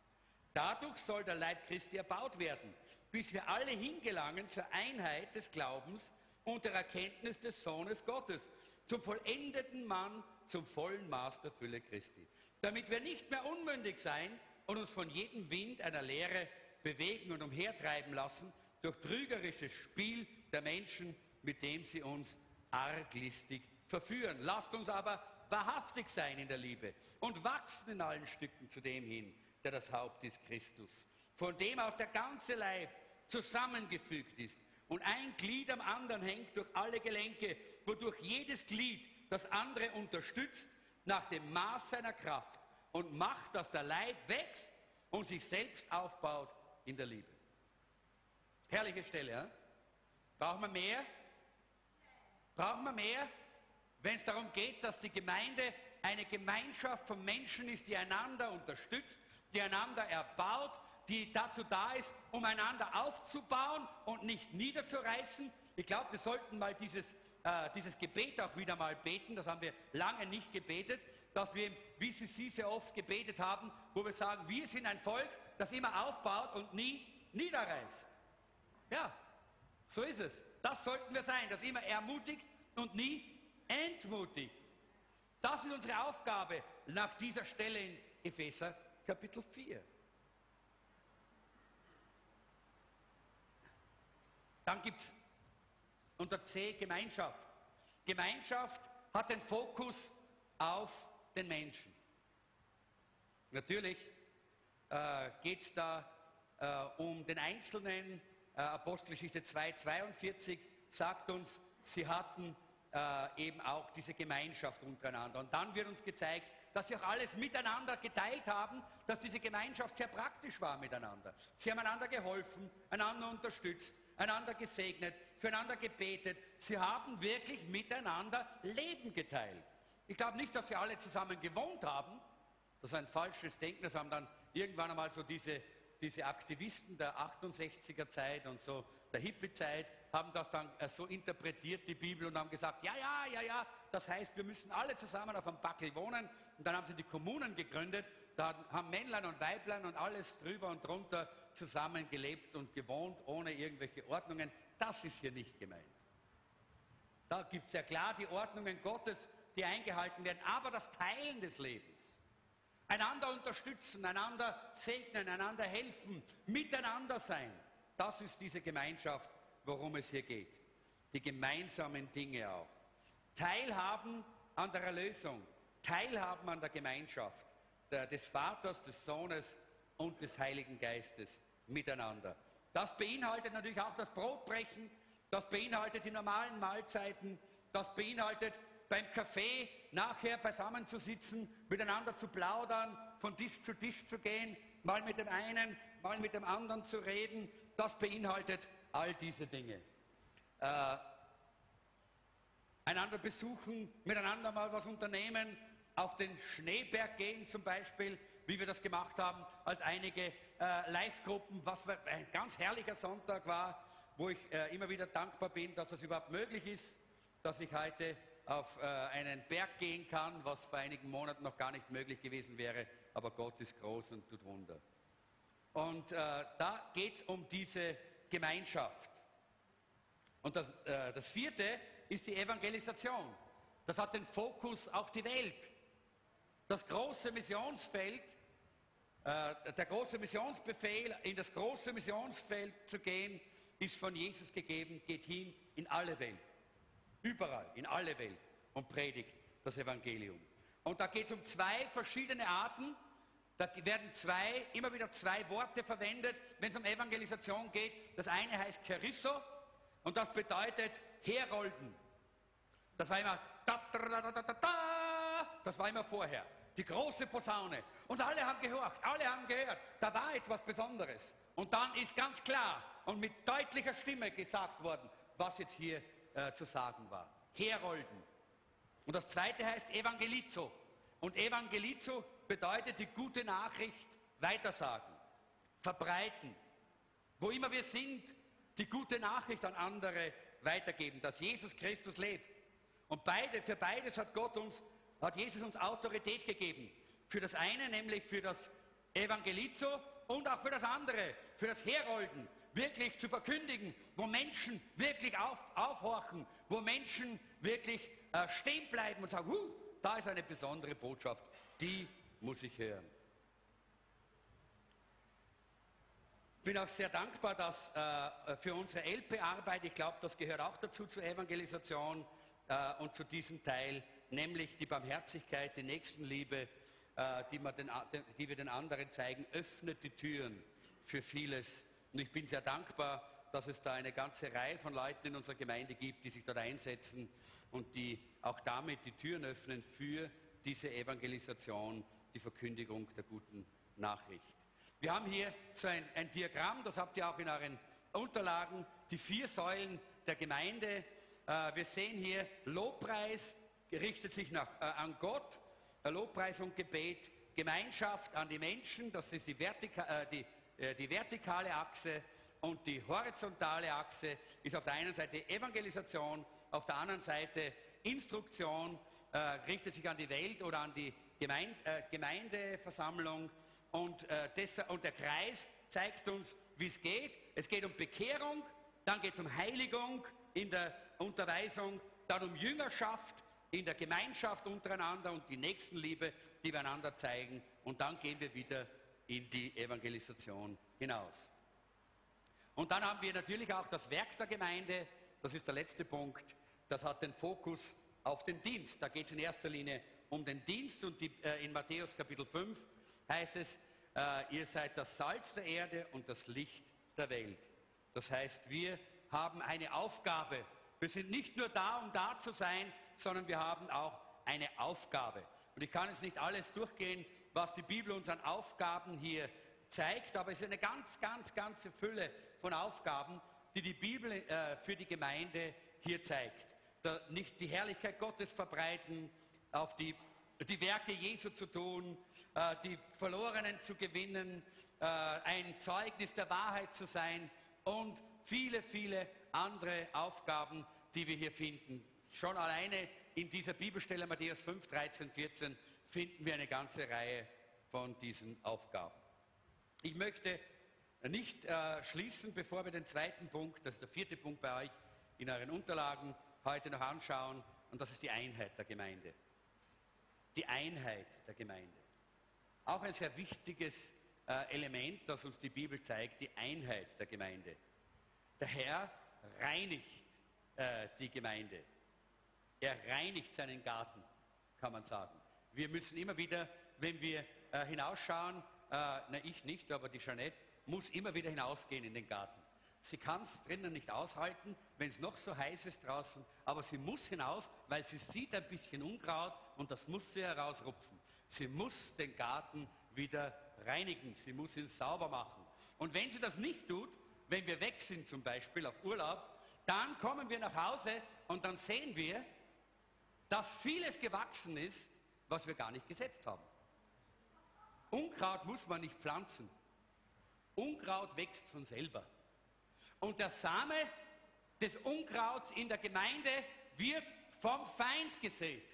Dadurch soll der Leib Christi erbaut werden, bis wir alle hingelangen zur Einheit des Glaubens und der Erkenntnis des Sohnes Gottes, zum vollendeten Mann, zum vollen Maß der Fülle Christi. Damit wir nicht mehr unmündig sein und uns von jedem Wind einer Lehre bewegen und umhertreiben lassen, durch trügerisches Spiel der Menschen, mit dem sie uns arglistig verführen. Lasst uns aber wahrhaftig sein in der Liebe und wachsen in allen Stücken zu dem hin, der das Haupt ist, Christus, von dem aus der ganze Leib zusammengefügt ist und ein Glied am anderen hängt durch alle Gelenke, wodurch jedes Glied das andere unterstützt nach dem Maß seiner Kraft und macht, dass der Leib wächst und sich selbst aufbaut in der Liebe. Herrliche Stelle, ja? Brauchen wir mehr? Brauchen wir mehr? Wenn es darum geht, dass die Gemeinde eine Gemeinschaft von Menschen ist, die einander unterstützt, die einander erbaut, die dazu da ist, um einander aufzubauen und nicht niederzureißen. Ich glaube, wir sollten mal dieses, äh, dieses Gebet auch wieder mal beten. Das haben wir lange nicht gebetet, dass wir, wie Sie Sie sehr oft gebetet haben, wo wir sagen, wir sind ein Volk, das immer aufbaut und nie niederreißt. Ja, so ist es. Das sollten wir sein, das immer ermutigt und nie entmutigt. Das ist unsere Aufgabe nach dieser Stelle in Epheser Kapitel 4. Dann gibt es unter C Gemeinschaft. Gemeinschaft hat den Fokus auf den Menschen. Natürlich äh, geht es da äh, um den Einzelnen, äh, Apostelgeschichte 2, 42 sagt uns, sie hatten äh, eben auch diese Gemeinschaft untereinander. Und dann wird uns gezeigt, dass sie auch alles miteinander geteilt haben, dass diese Gemeinschaft sehr praktisch war miteinander. Sie haben einander geholfen, einander unterstützt, einander gesegnet, füreinander gebetet. Sie haben wirklich miteinander Leben geteilt. Ich glaube nicht, dass sie alle zusammen gewohnt haben. Das ist ein falsches Denken. Das haben dann irgendwann einmal so diese, diese Aktivisten der 68er Zeit und so der Hippie-Zeit haben das dann äh, so interpretiert, die Bibel, und haben gesagt, ja, ja, ja, ja, das heißt, wir müssen alle zusammen auf einem Backel wohnen. Und dann haben sie die Kommunen gegründet, da haben Männlein und Weiblein und alles drüber und drunter zusammen gelebt und gewohnt, ohne irgendwelche Ordnungen. Das ist hier nicht gemeint. Da gibt es ja klar die Ordnungen Gottes, die eingehalten werden, aber das Teilen des Lebens. Einander unterstützen, einander segnen, einander helfen, miteinander sein. Das ist diese Gemeinschaft, worum es hier geht. Die gemeinsamen Dinge auch. Teilhaben an der Erlösung, Teilhaben an der Gemeinschaft des Vaters, des Sohnes und des Heiligen Geistes miteinander. Das beinhaltet natürlich auch das Brotbrechen, das beinhaltet die normalen Mahlzeiten, das beinhaltet beim Kaffee nachher beisammen zu sitzen, miteinander zu plaudern, von Tisch zu Tisch zu gehen, mal mit dem einen, mal mit dem anderen zu reden. Das beinhaltet all diese Dinge. Äh, einander besuchen, miteinander mal was unternehmen, auf den Schneeberg gehen zum Beispiel, wie wir das gemacht haben, als einige äh, Live-Gruppen, was ein ganz herrlicher Sonntag war, wo ich äh, immer wieder dankbar bin, dass es überhaupt möglich ist, dass ich heute auf äh, einen Berg gehen kann, was vor einigen Monaten noch gar nicht möglich gewesen wäre, aber Gott ist groß und tut Wunder. Und äh, da geht es um diese Gemeinschaft. Und das, äh, das vierte ist die Evangelisation. Das hat den Fokus auf die Welt. Das große Missionsfeld, äh, der große Missionsbefehl, in das große Missionsfeld zu gehen, ist von Jesus gegeben, geht hin in alle Welt. Überall, in alle Welt und predigt das Evangelium. Und da geht es um zwei verschiedene Arten. Da werden zwei, immer wieder zwei Worte verwendet, wenn es um Evangelisation geht. Das eine heißt Cherisso und das bedeutet herolden. Das war immer da, da, da, da, das war immer vorher. Die große Posaune. Und alle haben gehorcht, alle haben gehört. Da war etwas Besonderes. Und dann ist ganz klar und mit deutlicher Stimme gesagt worden, was jetzt hier äh, zu sagen war. Herolden. Und das zweite heißt Evangelizo. Und Evangelizo bedeutet die gute Nachricht weitersagen, verbreiten. Wo immer wir sind, die gute Nachricht an andere weitergeben, dass Jesus Christus lebt. Und beide, für beides hat Gott uns, hat Jesus uns Autorität gegeben. Für das eine, nämlich für das Evangelizo und auch für das andere, für das Herolden, wirklich zu verkündigen, wo Menschen wirklich auf, aufhorchen, wo Menschen wirklich äh, stehen bleiben und sagen, huh, da ist eine besondere Botschaft, die muss ich hören. Ich bin auch sehr dankbar dass, äh, für unsere LP-Arbeit. Ich glaube, das gehört auch dazu zur Evangelisation äh, und zu diesem Teil, nämlich die Barmherzigkeit, die Nächstenliebe, äh, die, den, die wir den anderen zeigen, öffnet die Türen für vieles und ich bin sehr dankbar, dass es da eine ganze Reihe von Leuten in unserer Gemeinde gibt, die sich dort einsetzen und die auch damit die Türen öffnen für diese Evangelisation, die Verkündigung der guten Nachricht. Wir haben hier so ein, ein Diagramm, das habt ihr auch in euren Unterlagen, die vier Säulen der Gemeinde. Äh, wir sehen hier, Lobpreis richtet sich nach, äh, an Gott, äh, Lobpreis und Gebet, Gemeinschaft an die Menschen, das ist die, Vertika äh, die äh, die vertikale Achse und die horizontale Achse ist auf der einen Seite Evangelisation, auf der anderen Seite Instruktion, äh, richtet sich an die Welt oder an die Gemeinde, äh, Gemeindeversammlung und, des, und der Kreis zeigt uns, wie es geht. Es geht um Bekehrung, dann geht es um Heiligung in der Unterweisung, dann um Jüngerschaft in der Gemeinschaft untereinander und die Nächstenliebe, die wir einander zeigen. Und dann gehen wir wieder in die Evangelisation hinaus. Und dann haben wir natürlich auch das Werk der Gemeinde, das ist der letzte Punkt, das hat den Fokus auf den Dienst. Da geht es in erster Linie um den Dienst und die, äh, in Matthäus Kapitel 5 heißt es, äh, ihr seid das Salz der Erde und das Licht der Welt. Das heißt, wir haben eine Aufgabe. Wir sind nicht nur da, um da zu sein, sondern wir haben auch eine Aufgabe. Und ich kann jetzt nicht alles durchgehen, was die Bibel uns an Aufgaben hier zeigt, aber es ist eine ganz, ganz, ganze Fülle von Aufgaben, die die Bibel äh, für die Gemeinde hier zeigt. Da nicht die Herrlichkeit Gottes verbreiten, auf die, die Werke Jesu zu tun, äh, die Verlorenen zu gewinnen, äh, ein Zeugnis der Wahrheit zu sein und viele, viele andere Aufgaben, die wir hier finden. Schon alleine in dieser Bibelstelle Matthäus 5, 13, 14 finden wir eine ganze Reihe von diesen Aufgaben. Ich möchte nicht äh, schließen, bevor wir den zweiten Punkt, das ist der vierte Punkt bei euch in euren Unterlagen, heute noch anschauen, und das ist die Einheit der Gemeinde. Die Einheit der Gemeinde. Auch ein sehr wichtiges äh, Element, das uns die Bibel zeigt, die Einheit der Gemeinde. Der Herr reinigt äh, die Gemeinde. Er reinigt seinen Garten, kann man sagen. Wir müssen immer wieder, wenn wir äh, hinausschauen, äh, na ich nicht, aber die Jeanette muss immer wieder hinausgehen in den Garten. Sie kann es drinnen nicht aushalten, wenn es noch so heiß ist draußen, aber sie muss hinaus, weil sie sieht ein bisschen Unkraut und das muss sie herausrupfen. Sie muss den Garten wieder reinigen, sie muss ihn sauber machen. Und wenn sie das nicht tut, wenn wir weg sind zum Beispiel auf Urlaub, dann kommen wir nach Hause und dann sehen wir, dass vieles gewachsen ist, was wir gar nicht gesetzt haben. Unkraut muss man nicht pflanzen. Unkraut wächst von selber. Und der Same des Unkrauts in der Gemeinde wird vom Feind gesät.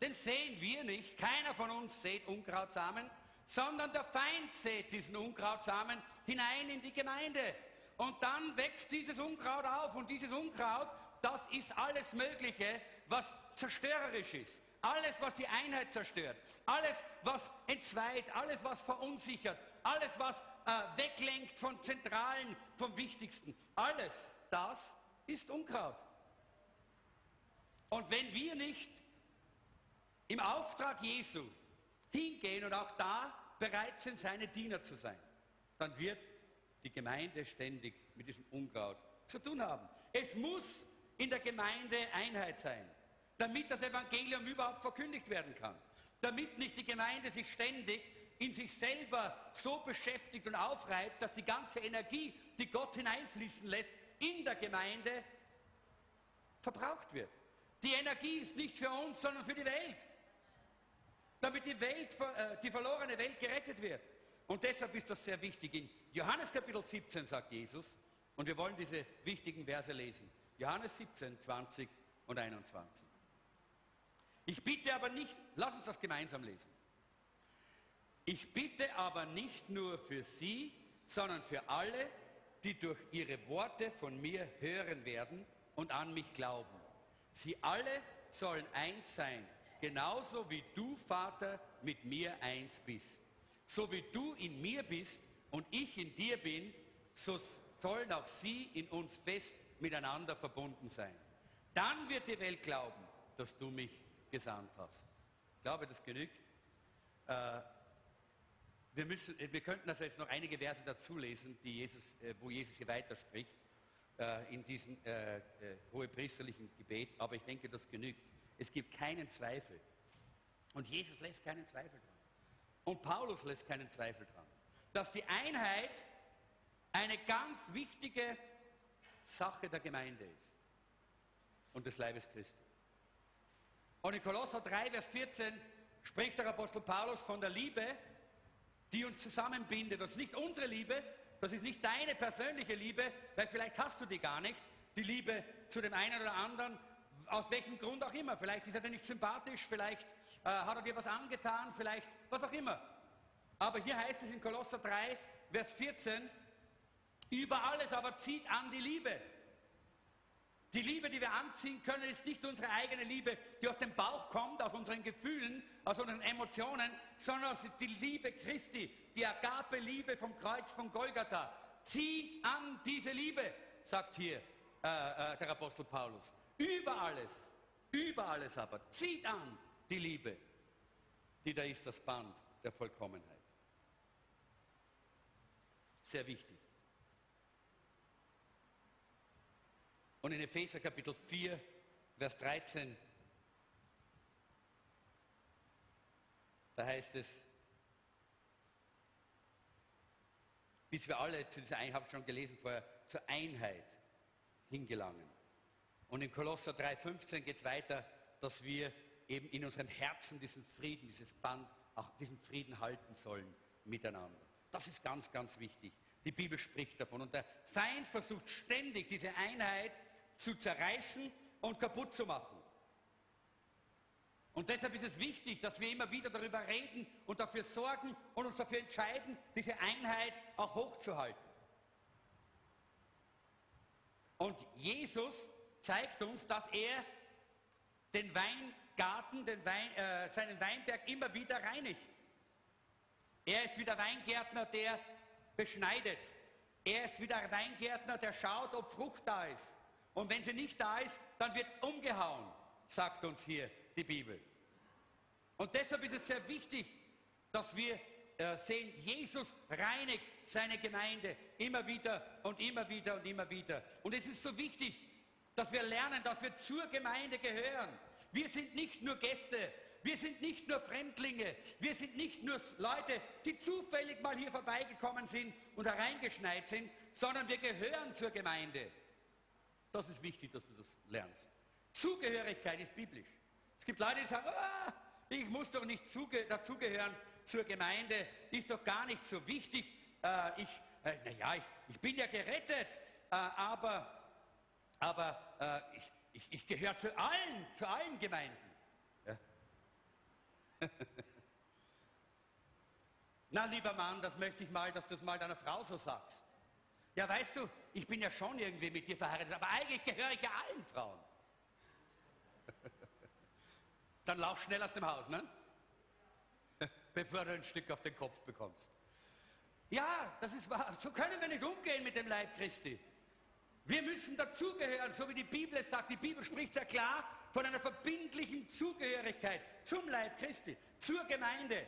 Den sehen wir nicht. Keiner von uns sät Unkrautsamen, sondern der Feind sät diesen Unkrautsamen hinein in die Gemeinde. Und dann wächst dieses Unkraut auf. Und dieses Unkraut, das ist alles Mögliche, was zerstörerisch ist. Alles, was die Einheit zerstört, alles, was entzweit, alles, was verunsichert, alles, was äh, weglenkt von Zentralen, vom Wichtigsten, alles das ist Unkraut. Und wenn wir nicht im Auftrag Jesu hingehen und auch da bereit sind, seine Diener zu sein, dann wird die Gemeinde ständig mit diesem Unkraut zu tun haben. Es muss in der Gemeinde Einheit sein damit das Evangelium überhaupt verkündigt werden kann. Damit nicht die Gemeinde sich ständig in sich selber so beschäftigt und aufreibt, dass die ganze Energie, die Gott hineinfließen lässt, in der Gemeinde verbraucht wird. Die Energie ist nicht für uns, sondern für die Welt. Damit die, Welt, äh, die verlorene Welt gerettet wird. Und deshalb ist das sehr wichtig. In Johannes Kapitel 17 sagt Jesus, und wir wollen diese wichtigen Verse lesen. Johannes 17, 20 und 21. Ich bitte aber nicht, lass uns das gemeinsam lesen. Ich bitte aber nicht nur für Sie, sondern für alle, die durch ihre Worte von mir hören werden und an mich glauben. Sie alle sollen eins sein, genauso wie du, Vater, mit mir eins bist. So wie du in mir bist und ich in dir bin, so sollen auch sie in uns fest miteinander verbunden sein. Dann wird die Welt glauben, dass du mich gesandt hast. Ich glaube, das genügt. Äh, wir, müssen, wir könnten also jetzt noch einige Verse dazu lesen, die Jesus, äh, wo Jesus hier weiterspricht äh, in diesem äh, hohepriesterlichen Gebet, aber ich denke, das genügt. Es gibt keinen Zweifel. Und Jesus lässt keinen Zweifel dran. Und Paulus lässt keinen Zweifel dran, dass die Einheit eine ganz wichtige Sache der Gemeinde ist und des Leibes Christi. Und in Kolosser 3, Vers 14 spricht der Apostel Paulus von der Liebe, die uns zusammenbindet. Das ist nicht unsere Liebe, das ist nicht deine persönliche Liebe, weil vielleicht hast du die gar nicht, die Liebe zu dem einen oder anderen, aus welchem Grund auch immer. Vielleicht ist er dir nicht sympathisch, vielleicht äh, hat er dir was angetan, vielleicht was auch immer. Aber hier heißt es in Kolosser 3, Vers 14, über alles aber zieht an die Liebe die Liebe, die wir anziehen können, ist nicht unsere eigene Liebe, die aus dem Bauch kommt, aus unseren Gefühlen, aus unseren Emotionen, sondern es ist die Liebe Christi, die Agape-Liebe vom Kreuz von Golgatha. Zieh an diese Liebe, sagt hier äh, äh, der Apostel Paulus. Über alles, über alles aber, zieht an die Liebe, die da ist, das Band der Vollkommenheit. Sehr wichtig. Und in Epheser Kapitel 4, Vers 13, da heißt es, bis wir alle zu dieser Einheit, ich schon gelesen vorher, zur Einheit hingelangen. Und in Kolosser 3,15 geht es weiter, dass wir eben in unseren Herzen diesen Frieden, dieses Band, auch diesen Frieden halten sollen miteinander. Das ist ganz, ganz wichtig. Die Bibel spricht davon. Und der Feind versucht ständig, diese Einheit zu zerreißen und kaputt zu machen. Und deshalb ist es wichtig, dass wir immer wieder darüber reden und dafür sorgen und uns dafür entscheiden, diese Einheit auch hochzuhalten. Und Jesus zeigt uns, dass er den Weingarten, den Wein, äh, seinen Weinberg immer wieder reinigt. Er ist wie der Weingärtner, der beschneidet. Er ist wie der Weingärtner, der schaut, ob Frucht da ist. Und wenn sie nicht da ist, dann wird umgehauen, sagt uns hier die Bibel. Und deshalb ist es sehr wichtig, dass wir äh, sehen, Jesus reinigt seine Gemeinde immer wieder und immer wieder und immer wieder. Und es ist so wichtig, dass wir lernen, dass wir zur Gemeinde gehören. Wir sind nicht nur Gäste, wir sind nicht nur Fremdlinge, wir sind nicht nur Leute, die zufällig mal hier vorbeigekommen sind und hereingeschneit sind, sondern wir gehören zur Gemeinde. Das ist wichtig, dass du das lernst. Zugehörigkeit ist biblisch. Es gibt Leute, die sagen, ah, ich muss doch nicht dazugehören zur Gemeinde, ist doch gar nicht so wichtig. Äh, ich, äh, naja, ich, ich, bin ja gerettet, äh, aber, aber äh, ich, ich, ich gehöre zu allen, zu allen Gemeinden. Ja? [laughs] Na, lieber Mann, das möchte ich mal, dass du es mal deiner Frau so sagst. Ja, weißt du, ich bin ja schon irgendwie mit dir verheiratet, aber eigentlich gehöre ich ja allen Frauen. [laughs] Dann lauf schnell aus dem Haus, ne? [laughs] Bevor du ein Stück auf den Kopf bekommst. Ja, das ist wahr. So können wir nicht umgehen mit dem Leib Christi. Wir müssen dazugehören, so wie die Bibel es sagt. Die Bibel spricht sehr klar von einer verbindlichen Zugehörigkeit zum Leib Christi, zur Gemeinde.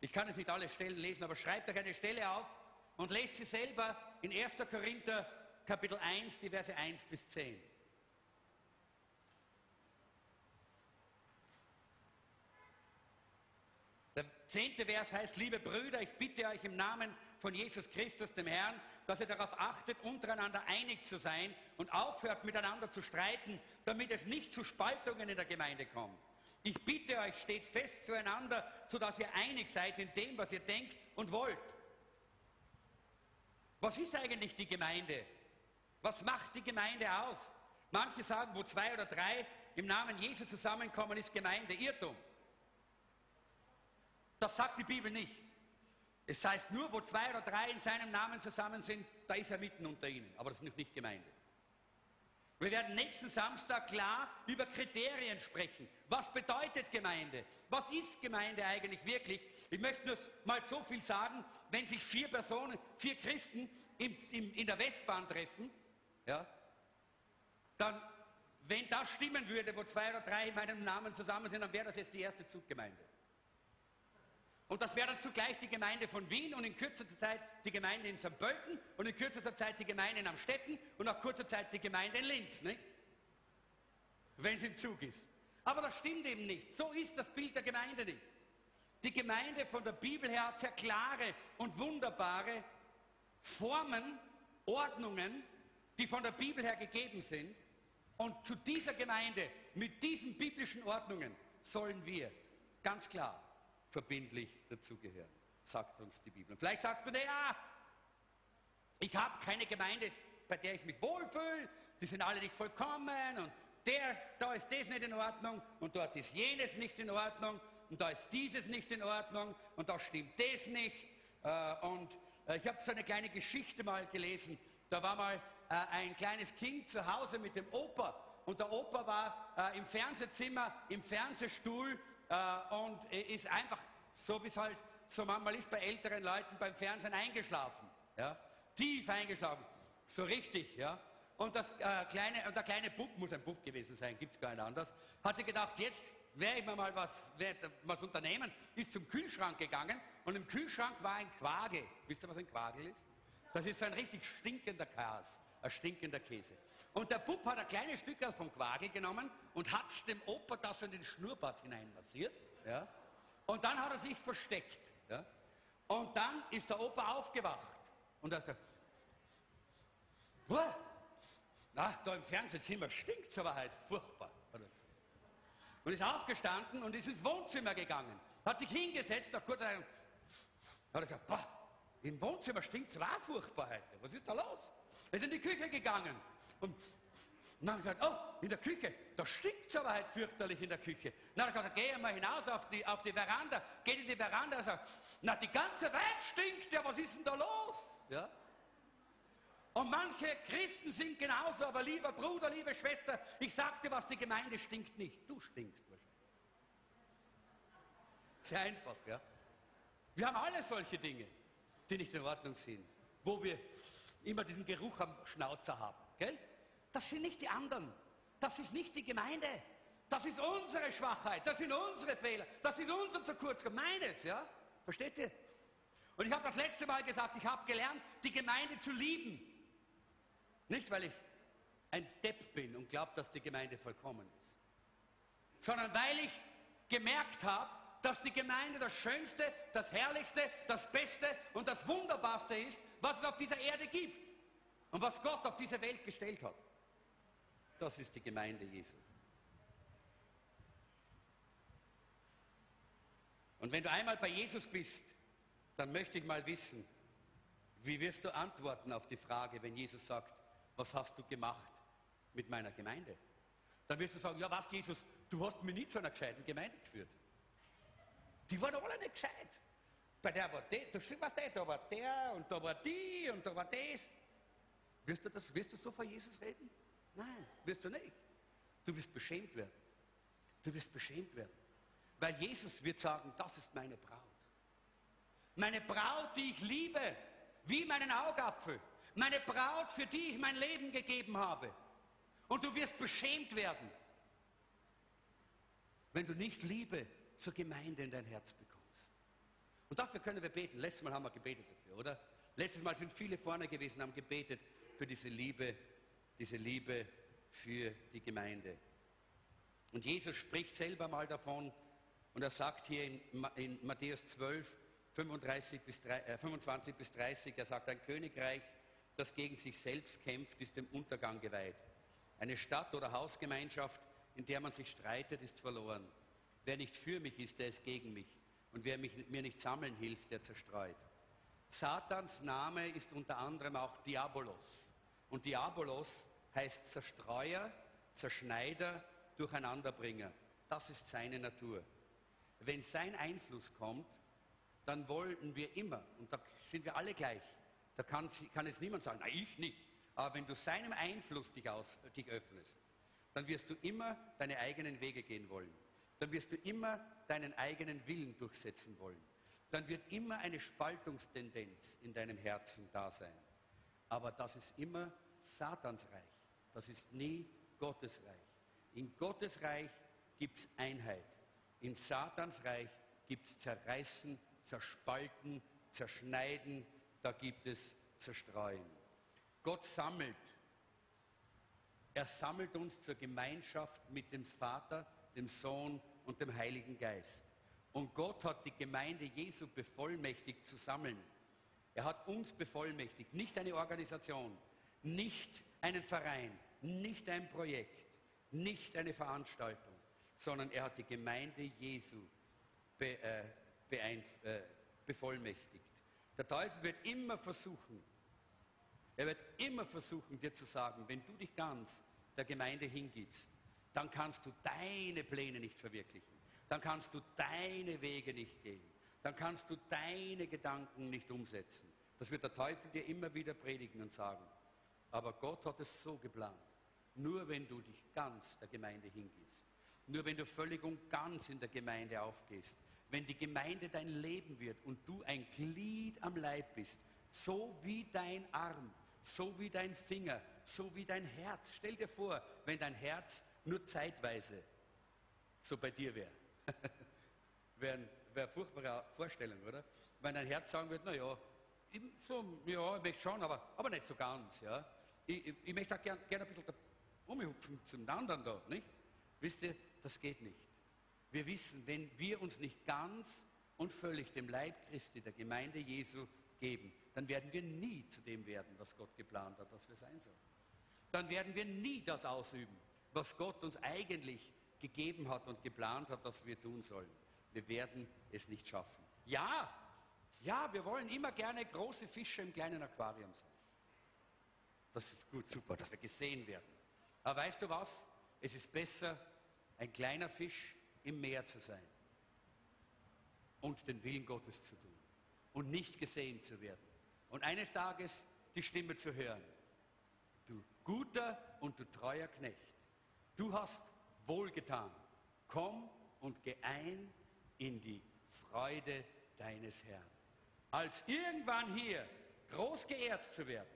Ich kann es nicht alle Stellen lesen, aber schreibt euch eine Stelle auf und lest sie selber in 1. Korinther Kapitel 1, die Verse 1 bis 10. Der zehnte Vers heißt, liebe Brüder, ich bitte euch im Namen von Jesus Christus, dem Herrn, dass ihr darauf achtet, untereinander einig zu sein und aufhört, miteinander zu streiten, damit es nicht zu Spaltungen in der Gemeinde kommt. Ich bitte euch, steht fest zueinander, sodass ihr einig seid in dem, was ihr denkt und wollt. Was ist eigentlich die Gemeinde? Was macht die Gemeinde aus? Manche sagen, wo zwei oder drei im Namen Jesu zusammenkommen, ist Gemeinde Irrtum. Das sagt die Bibel nicht. Es heißt nur, wo zwei oder drei in seinem Namen zusammen sind, da ist er mitten unter ihnen. Aber das ist nicht Gemeinde. Wir werden nächsten Samstag klar über Kriterien sprechen. Was bedeutet Gemeinde? Was ist Gemeinde eigentlich wirklich? Ich möchte nur mal so viel sagen, wenn sich vier Personen, vier Christen im, im, in der Westbahn treffen, ja, dann, wenn das stimmen würde, wo zwei oder drei in meinem Namen zusammen sind, dann wäre das jetzt die erste Zuggemeinde. Und das wäre dann zugleich die Gemeinde von Wien und in kürzester Zeit die Gemeinde in St. Pölten und in kürzester Zeit die Gemeinde in Amstetten und nach kurzer Zeit die Gemeinde in Linz? Wenn es im Zug ist. Aber das stimmt eben nicht. So ist das Bild der Gemeinde nicht. Die Gemeinde von der Bibel her hat sehr klare und wunderbare Formen, Ordnungen, die von der Bibel her gegeben sind. Und zu dieser Gemeinde mit diesen biblischen Ordnungen sollen wir ganz klar verbindlich dazugehören, sagt uns die Bibel. Und vielleicht sagst du, naja, ich habe keine Gemeinde, bei der ich mich wohlfühle, die sind alle nicht vollkommen und der, da ist das nicht in Ordnung und dort ist jenes nicht in Ordnung und da ist dieses nicht in Ordnung und da stimmt das nicht. Äh, und äh, ich habe so eine kleine Geschichte mal gelesen. Da war mal äh, ein kleines Kind zu Hause mit dem Opa und der Opa war im Fernsehzimmer, im Fernsehstuhl äh, und ist einfach, so wie es halt so manchmal ist bei älteren Leuten beim Fernsehen eingeschlafen. Ja? Tief eingeschlafen. So richtig, ja. Und, das, äh, kleine, und der kleine Bub, muss ein Bub gewesen sein, gibt es gar nicht anders, hat sich gedacht, jetzt werde ich mir mal was, was unternehmen, ist zum Kühlschrank gegangen und im Kühlschrank war ein Quagel. Wisst ihr, was ein Quagel ist? Das ist so ein richtig stinkender Chaos, ein stinkender Käse. Und der Bub hat ein kleines Stück vom Quagel genommen und hat es dem Opa das in den Schnurrbart hineinmassiert. Ja? Und dann hat er sich versteckt. Ja? Und dann ist der Opa aufgewacht und hat gesagt, na, da im Fernsehzimmer stinkt es aber halt furchtbar. Und ist aufgestanden und ist ins Wohnzimmer gegangen. Hat sich hingesetzt, nach kurzer Zeit, hat er gesagt, boah, im Wohnzimmer stinkt es furchtbar heute. Was ist da los? Er ist in die Küche gegangen und dann hat er gesagt, oh, in der Küche, da stinkt es aber halt fürchterlich in der Küche. Dann hat er gesagt, geh mal hinaus auf die, auf die Veranda, geht in die Veranda und sagt, na, die ganze Welt stinkt, ja, was ist denn da los? Ja? Und manche Christen sind genauso, aber lieber Bruder, liebe Schwester, ich sagte was, die Gemeinde stinkt nicht, du stinkst wahrscheinlich. Sehr einfach, ja. Wir haben alle solche Dinge, die nicht in Ordnung sind, wo wir immer diesen Geruch am Schnauzer haben, gell? Das sind nicht die anderen. Das ist nicht die Gemeinde. Das ist unsere Schwachheit. Das sind unsere Fehler. Das ist unser zu kurz. Meines, ja? Versteht ihr? Und ich habe das letzte Mal gesagt, ich habe gelernt, die Gemeinde zu lieben. Nicht, weil ich ein Depp bin und glaube, dass die Gemeinde vollkommen ist, sondern weil ich gemerkt habe, dass die Gemeinde das Schönste, das Herrlichste, das Beste und das Wunderbarste ist, was es auf dieser Erde gibt und was Gott auf diese Welt gestellt hat. Das ist die Gemeinde Jesu. Und wenn du einmal bei Jesus bist, dann möchte ich mal wissen, wie wirst du antworten auf die Frage, wenn Jesus sagt, was hast du gemacht mit meiner Gemeinde? Dann wirst du sagen, ja was Jesus, du hast mich nie zu einer gescheiten Gemeinde geführt. Die waren alle nicht gescheit. Bei der war der, du weißt du, da war der und da war die und da war das. Wirst du, das, wirst du so vor Jesus reden? Nein, wirst du nicht. Du wirst beschämt werden. Du wirst beschämt werden. Weil Jesus wird sagen, das ist meine Braut. Meine Braut, die ich liebe, wie meinen Augapfel. Meine Braut, für die ich mein Leben gegeben habe. Und du wirst beschämt werden, wenn du nicht Liebe zur Gemeinde in dein Herz bekommst. Und dafür können wir beten. Letztes Mal haben wir gebetet dafür, oder? Letztes Mal sind viele vorne gewesen, haben gebetet für diese Liebe diese Liebe für die Gemeinde. Und Jesus spricht selber mal davon und er sagt hier in, in Matthäus 12, 35 bis, äh, 25 bis 30, er sagt, ein Königreich, das gegen sich selbst kämpft, ist dem Untergang geweiht. Eine Stadt oder Hausgemeinschaft, in der man sich streitet, ist verloren. Wer nicht für mich ist, der ist gegen mich. Und wer mich, mir nicht sammeln hilft, der zerstreut. Satans Name ist unter anderem auch Diabolos. Und Diabolos heißt Zerstreuer, Zerschneider, Durcheinanderbringer. Das ist seine Natur. Wenn sein Einfluss kommt, dann wollen wir immer, und da sind wir alle gleich, da kann, kann jetzt niemand sagen, nein, ich nicht. Aber wenn du seinem Einfluss dich, aus, dich öffnest, dann wirst du immer deine eigenen Wege gehen wollen. Dann wirst du immer deinen eigenen Willen durchsetzen wollen. Dann wird immer eine Spaltungstendenz in deinem Herzen da sein. Aber das ist immer Satans Reich. Das ist nie Gottes Reich. In Gottes Reich gibt es Einheit. In Satans Reich gibt es Zerreißen, Zerspalten, Zerschneiden, da gibt es Zerstreuen. Gott sammelt. Er sammelt uns zur Gemeinschaft mit dem Vater, dem Sohn und dem Heiligen Geist. Und Gott hat die Gemeinde Jesu bevollmächtigt zu sammeln. Er hat uns bevollmächtigt, nicht eine Organisation, nicht einen Verein, nicht ein Projekt, nicht eine Veranstaltung, sondern er hat die Gemeinde Jesu be, äh, äh, bevollmächtigt. Der Teufel wird immer versuchen, er wird immer versuchen, dir zu sagen, wenn du dich ganz der Gemeinde hingibst, dann kannst du deine Pläne nicht verwirklichen. Dann kannst du deine Wege nicht gehen. Dann kannst du deine Gedanken nicht umsetzen. Das wird der Teufel dir immer wieder predigen und sagen. Aber Gott hat es so geplant. Nur wenn du dich ganz der Gemeinde hingibst, nur wenn du völlig und ganz in der Gemeinde aufgehst, wenn die Gemeinde dein Leben wird und du ein Glied am Leib bist, so wie dein Arm, so wie dein Finger, so wie dein Herz. Stell dir vor, wenn dein Herz nur zeitweise so bei dir wäre. [laughs] wäre wär eine furchtbare Vorstellung, oder? Wenn dein Herz sagen würde, naja, so, ja, ich möchte schon, aber, aber nicht so ganz. Ja. Ich, ich, ich möchte auch gerne gern ein bisschen umhupfen zum anderen da, nicht? Wisst ihr, das geht nicht. Wir wissen, wenn wir uns nicht ganz und völlig dem Leib Christi, der Gemeinde Jesu geben, dann werden wir nie zu dem werden, was Gott geplant hat, dass wir sein sollen. Dann werden wir nie das ausüben, was Gott uns eigentlich gegeben hat und geplant hat, dass wir tun sollen. Wir werden es nicht schaffen. Ja, ja, wir wollen immer gerne große Fische im kleinen Aquarium sein. Das ist gut, super, dass wir gesehen werden. Aber weißt du was? Es ist besser, ein kleiner Fisch im Meer zu sein und den Willen Gottes zu tun und nicht gesehen zu werden. Und eines Tages die Stimme zu hören. Du guter und du treuer Knecht, du hast wohlgetan. Komm und geh ein in die Freude deines Herrn. Als irgendwann hier groß geehrt zu werden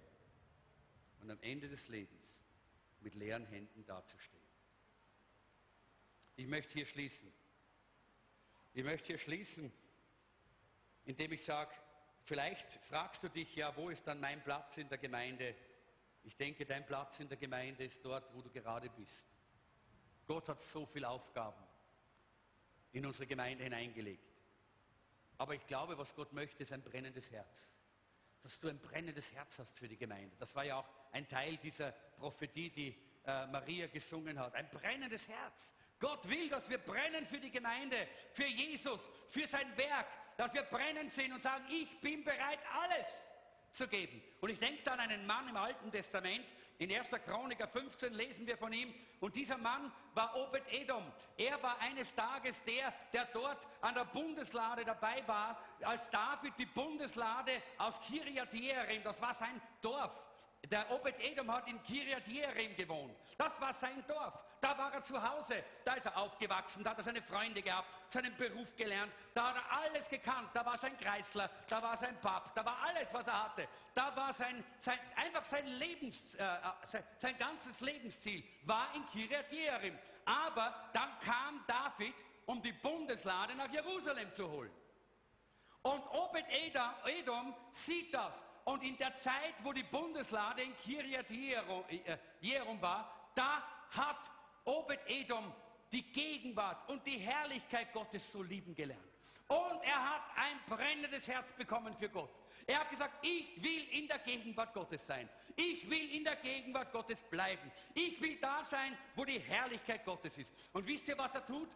und am Ende des Lebens mit leeren Händen dazustehen. Ich möchte hier schließen. Ich möchte hier schließen, indem ich sage, vielleicht fragst du dich ja, wo ist dann mein Platz in der Gemeinde? Ich denke, dein Platz in der Gemeinde ist dort, wo du gerade bist. Gott hat so viele Aufgaben in unsere Gemeinde hineingelegt. Aber ich glaube, was Gott möchte, ist ein brennendes Herz. Dass du ein brennendes Herz hast für die Gemeinde. Das war ja auch ein Teil dieser Prophetie, die äh, Maria gesungen hat. Ein brennendes Herz. Gott will, dass wir brennen für die Gemeinde, für Jesus, für sein Werk, dass wir brennend sind und sagen, ich bin bereit, alles zu geben. Und ich denke an einen Mann im Alten Testament, in 1. Chroniker 15 lesen wir von ihm, und dieser Mann war Obed Edom. Er war eines Tages der, der dort an der Bundeslade dabei war, als David die Bundeslade aus Kiriat Jearim, das war sein Dorf, der Obed Edom hat in Kiriat Jearim gewohnt. Das war sein Dorf. Da war er zu Hause. Da ist er aufgewachsen. Da hat er seine Freunde gehabt, seinen Beruf gelernt. Da hat er alles gekannt. Da war sein Kreisler. Da war sein Pap. Da war alles, was er hatte. Da war sein, sein einfach sein Lebens, äh, sein, sein, ganzes Lebensziel war in Kiriat Jearim. Aber dann kam David, um die Bundeslade nach Jerusalem zu holen. Und Obed Edom sieht das und in der Zeit, wo die Bundeslade in Kirjat äh, Jerum war, da hat Obed-Edom die Gegenwart und die Herrlichkeit Gottes so lieben gelernt. Und er hat ein brennendes Herz bekommen für Gott. Er hat gesagt, ich will in der Gegenwart Gottes sein. Ich will in der Gegenwart Gottes bleiben. Ich will da sein, wo die Herrlichkeit Gottes ist. Und wisst ihr, was er tut?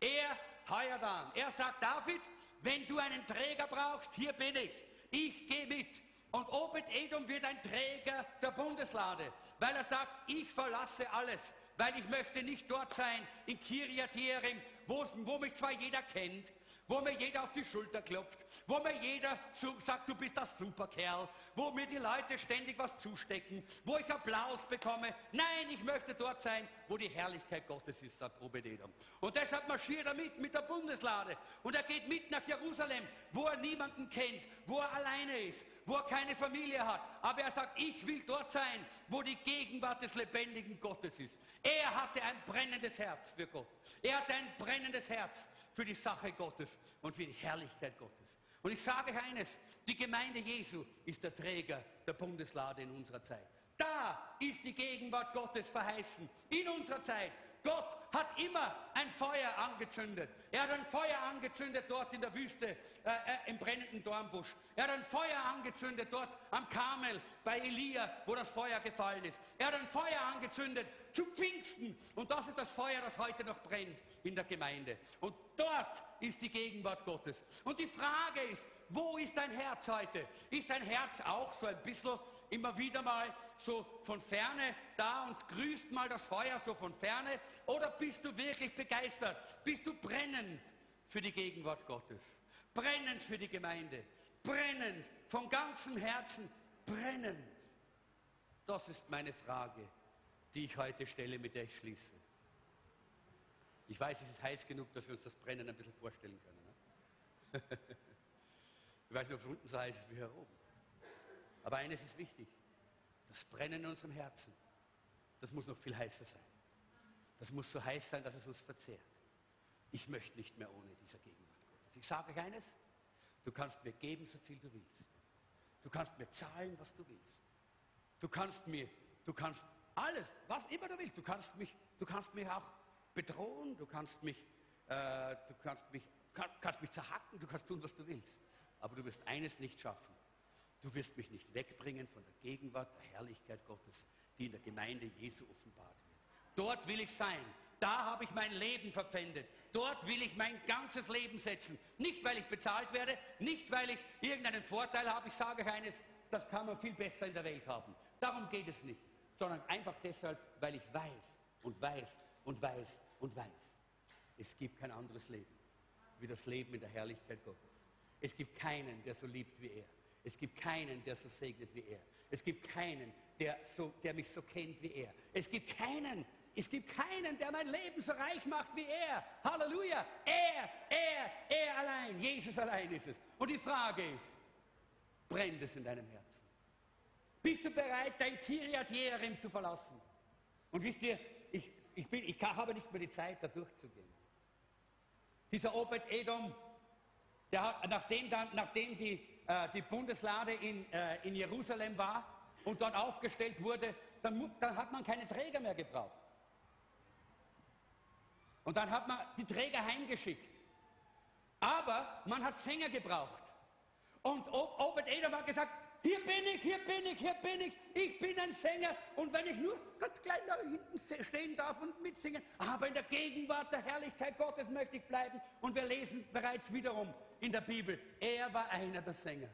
Er heuert an. Er sagt, David, wenn du einen Träger brauchst, hier bin ich. Ich gehe mit. Und Obed-Edom wird ein Träger der Bundeslade, weil er sagt, ich verlasse alles, weil ich möchte nicht dort sein, in Jearim, wo, wo mich zwar jeder kennt, wo mir jeder auf die Schulter klopft, wo mir jeder sagt, du bist das Superkerl, wo mir die Leute ständig was zustecken, wo ich Applaus bekomme. Nein, ich möchte dort sein, wo die Herrlichkeit Gottes ist, sagt Obededom. Und deshalb marschiert er mit, mit der Bundeslade. Und er geht mit nach Jerusalem, wo er niemanden kennt, wo er alleine ist, wo er keine Familie hat. Aber er sagt, ich will dort sein, wo die Gegenwart des lebendigen Gottes ist. Er hatte ein brennendes Herz für Gott. Er hatte ein brennendes Herz für die Sache Gottes und für die Herrlichkeit Gottes. Und ich sage euch eines, die Gemeinde Jesu ist der Träger der Bundeslade in unserer Zeit. Da ist die Gegenwart Gottes verheißen, in unserer Zeit. Gott hat immer ein Feuer angezündet. Er hat ein Feuer angezündet dort in der Wüste, äh, äh, im brennenden Dornbusch. Er hat ein Feuer angezündet dort am Karmel bei Elia, wo das Feuer gefallen ist. Er hat ein Feuer angezündet zu Pfingsten. Und das ist das Feuer, das heute noch brennt in der Gemeinde. Und dort ist die Gegenwart Gottes. Und die Frage ist, wo ist dein Herz heute? Ist dein Herz auch so ein bisschen immer wieder mal so von ferne da und grüßt mal das Feuer so von ferne? Oder bist du wirklich begeistert? Bist du brennend für die Gegenwart Gottes? Brennend für die Gemeinde? Brennend von ganzem Herzen? Brennend? Das ist meine Frage, die ich heute stelle, mit der ich schließe. Ich weiß, es ist heiß genug, dass wir uns das Brennen ein bisschen vorstellen können. Ne? [laughs] ich weiß nicht, ob es unten so heiß ist wie hier oben. Aber eines ist wichtig. Das Brennen in unserem Herzen, das muss noch viel heißer sein. Das muss so heiß sein, dass es uns verzehrt. Ich möchte nicht mehr ohne dieser Gegenwart Gottes. Ich sage euch eines, du kannst mir geben, so viel du willst. Du kannst mir zahlen, was du willst. Du kannst mir, du kannst alles, was immer du willst. Du kannst mich, du kannst mich auch bedrohen, du kannst mich, äh, du kannst mich, kann, kannst mich zerhacken, du kannst tun, was du willst. Aber du wirst eines nicht schaffen. Du wirst mich nicht wegbringen von der Gegenwart, der Herrlichkeit Gottes, die in der Gemeinde Jesu offenbart wird. Dort will ich sein. Da habe ich mein Leben verpfändet. Dort will ich mein ganzes Leben setzen. Nicht, weil ich bezahlt werde, nicht, weil ich irgendeinen Vorteil habe. Ich sage eines, das kann man viel besser in der Welt haben. Darum geht es nicht, sondern einfach deshalb, weil ich weiß und weiß und weiß und weiß. Es gibt kein anderes Leben wie das Leben in der Herrlichkeit Gottes. Es gibt keinen, der so liebt wie er. Es gibt keinen, der so segnet wie er. Es gibt keinen, der, so, der mich so kennt wie er. Es gibt keinen, es gibt keinen, der mein Leben so reich macht wie er. Halleluja. Er, er, er allein. Jesus allein ist es. Und die Frage ist, brennt es in deinem Herzen? Bist du bereit, dein Kiriat Jearim zu verlassen? Und wisst ihr, ich, ich, bin, ich habe nicht mehr die Zeit, da durchzugehen. Dieser Obed Edom, der hat, nachdem, dann, nachdem die, äh, die Bundeslade in, äh, in Jerusalem war und dort aufgestellt wurde, dann, dann hat man keine Träger mehr gebraucht. Und dann hat man die Träger heimgeschickt. Aber man hat Sänger gebraucht. Und Obed Edom hat gesagt, hier bin ich, hier bin ich, hier bin ich, ich bin ein Sänger. Und wenn ich nur ganz klein da hinten stehen darf und mitsingen, aber in der Gegenwart der Herrlichkeit Gottes möchte ich bleiben. Und wir lesen bereits wiederum in der Bibel, er war einer der Sänger.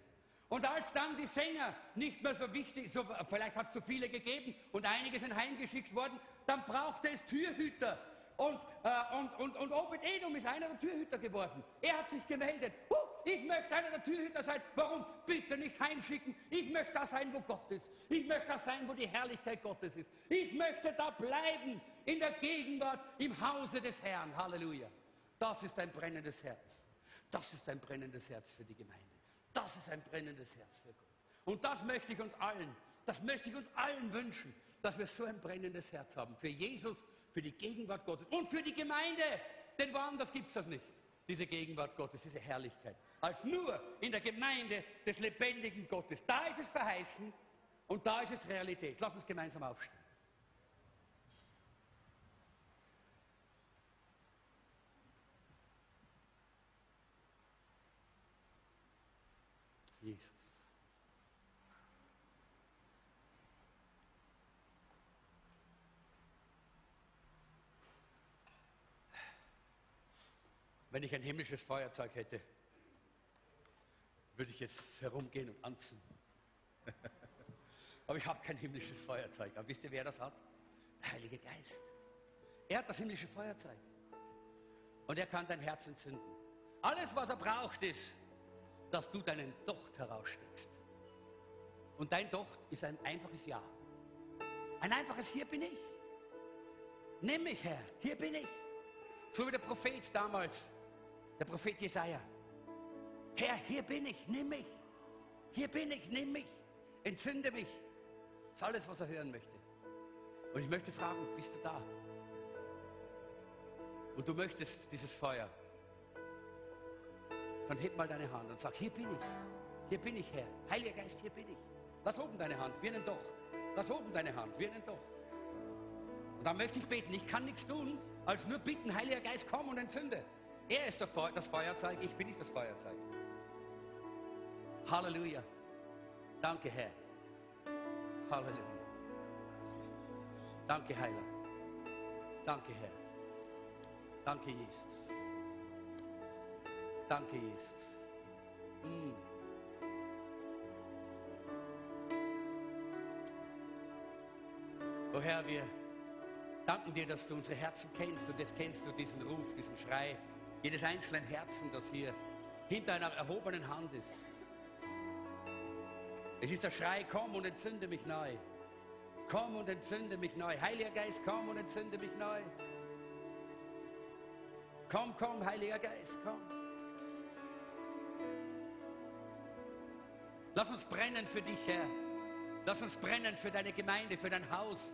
Und als dann die Sänger nicht mehr so wichtig, so, vielleicht hat es zu viele gegeben und einige sind heimgeschickt worden, dann brauchte es Türhüter. Und, äh, und, und, und Obed Edom ist einer der Türhüter geworden. Er hat sich gemeldet. Huh, ich möchte einer der Türhüter sein. Warum? Bitte nicht heimschicken. Ich möchte da sein, wo Gott ist. Ich möchte da sein, wo die Herrlichkeit Gottes ist. Ich möchte da bleiben, in der Gegenwart, im Hause des Herrn. Halleluja. Das ist ein brennendes Herz. Das ist ein brennendes Herz für die Gemeinde. Das ist ein brennendes Herz für Gott. Und das möchte ich uns allen, das möchte ich uns allen wünschen, dass wir so ein brennendes Herz haben. Für Jesus, für die Gegenwart Gottes und für die Gemeinde. Denn woanders gibt es das nicht, diese Gegenwart Gottes, diese Herrlichkeit. Als nur in der Gemeinde des lebendigen Gottes. Da ist es verheißen und da ist es Realität. Lass uns gemeinsam aufstehen. Jesus. Wenn ich ein himmlisches Feuerzeug hätte, würde ich jetzt herumgehen und anzünden. [laughs] Aber ich habe kein himmlisches Feuerzeug. Aber wisst ihr, wer das hat? Der Heilige Geist. Er hat das himmlische Feuerzeug. Und er kann dein Herz entzünden. Alles, was er braucht, ist, dass du deinen Docht heraussteckst. Und dein Docht ist ein einfaches Ja. Ein einfaches Hier bin ich. Nimm mich, Herr, hier bin ich. So wie der Prophet damals der Prophet Jesaja. Herr, hier bin ich, nimm mich. Hier bin ich, nimm mich. Entzünde mich. Das ist alles, was er hören möchte. Und ich möchte fragen, bist du da? Und du möchtest dieses Feuer. Dann heb mal deine Hand und sag, hier bin ich. Hier bin ich, Herr. Heiliger Geist, hier bin ich. Lass oben deine Hand, wie einen Docht. Lass oben deine Hand, wie einen Docht. Und dann möchte ich beten. Ich kann nichts tun, als nur bitten, Heiliger Geist, komm und entzünde. Er ist das Feuerzeug, ich bin nicht das Feuerzeug. Halleluja. Danke, Herr. Halleluja. Danke, Heiler. Danke, Herr. Danke, Jesus. Danke, Jesus. Mm. Oh Herr, wir danken dir, dass du unsere Herzen kennst und jetzt kennst du diesen Ruf, diesen Schrei jedes einzelnen Herzen, das hier hinter einer erhobenen Hand ist. Es ist der Schrei, komm und entzünde mich neu. Komm und entzünde mich neu. Heiliger Geist, komm und entzünde mich neu. Komm, komm, Heiliger Geist, komm. Lass uns brennen für dich, Herr. Lass uns brennen für deine Gemeinde, für dein Haus,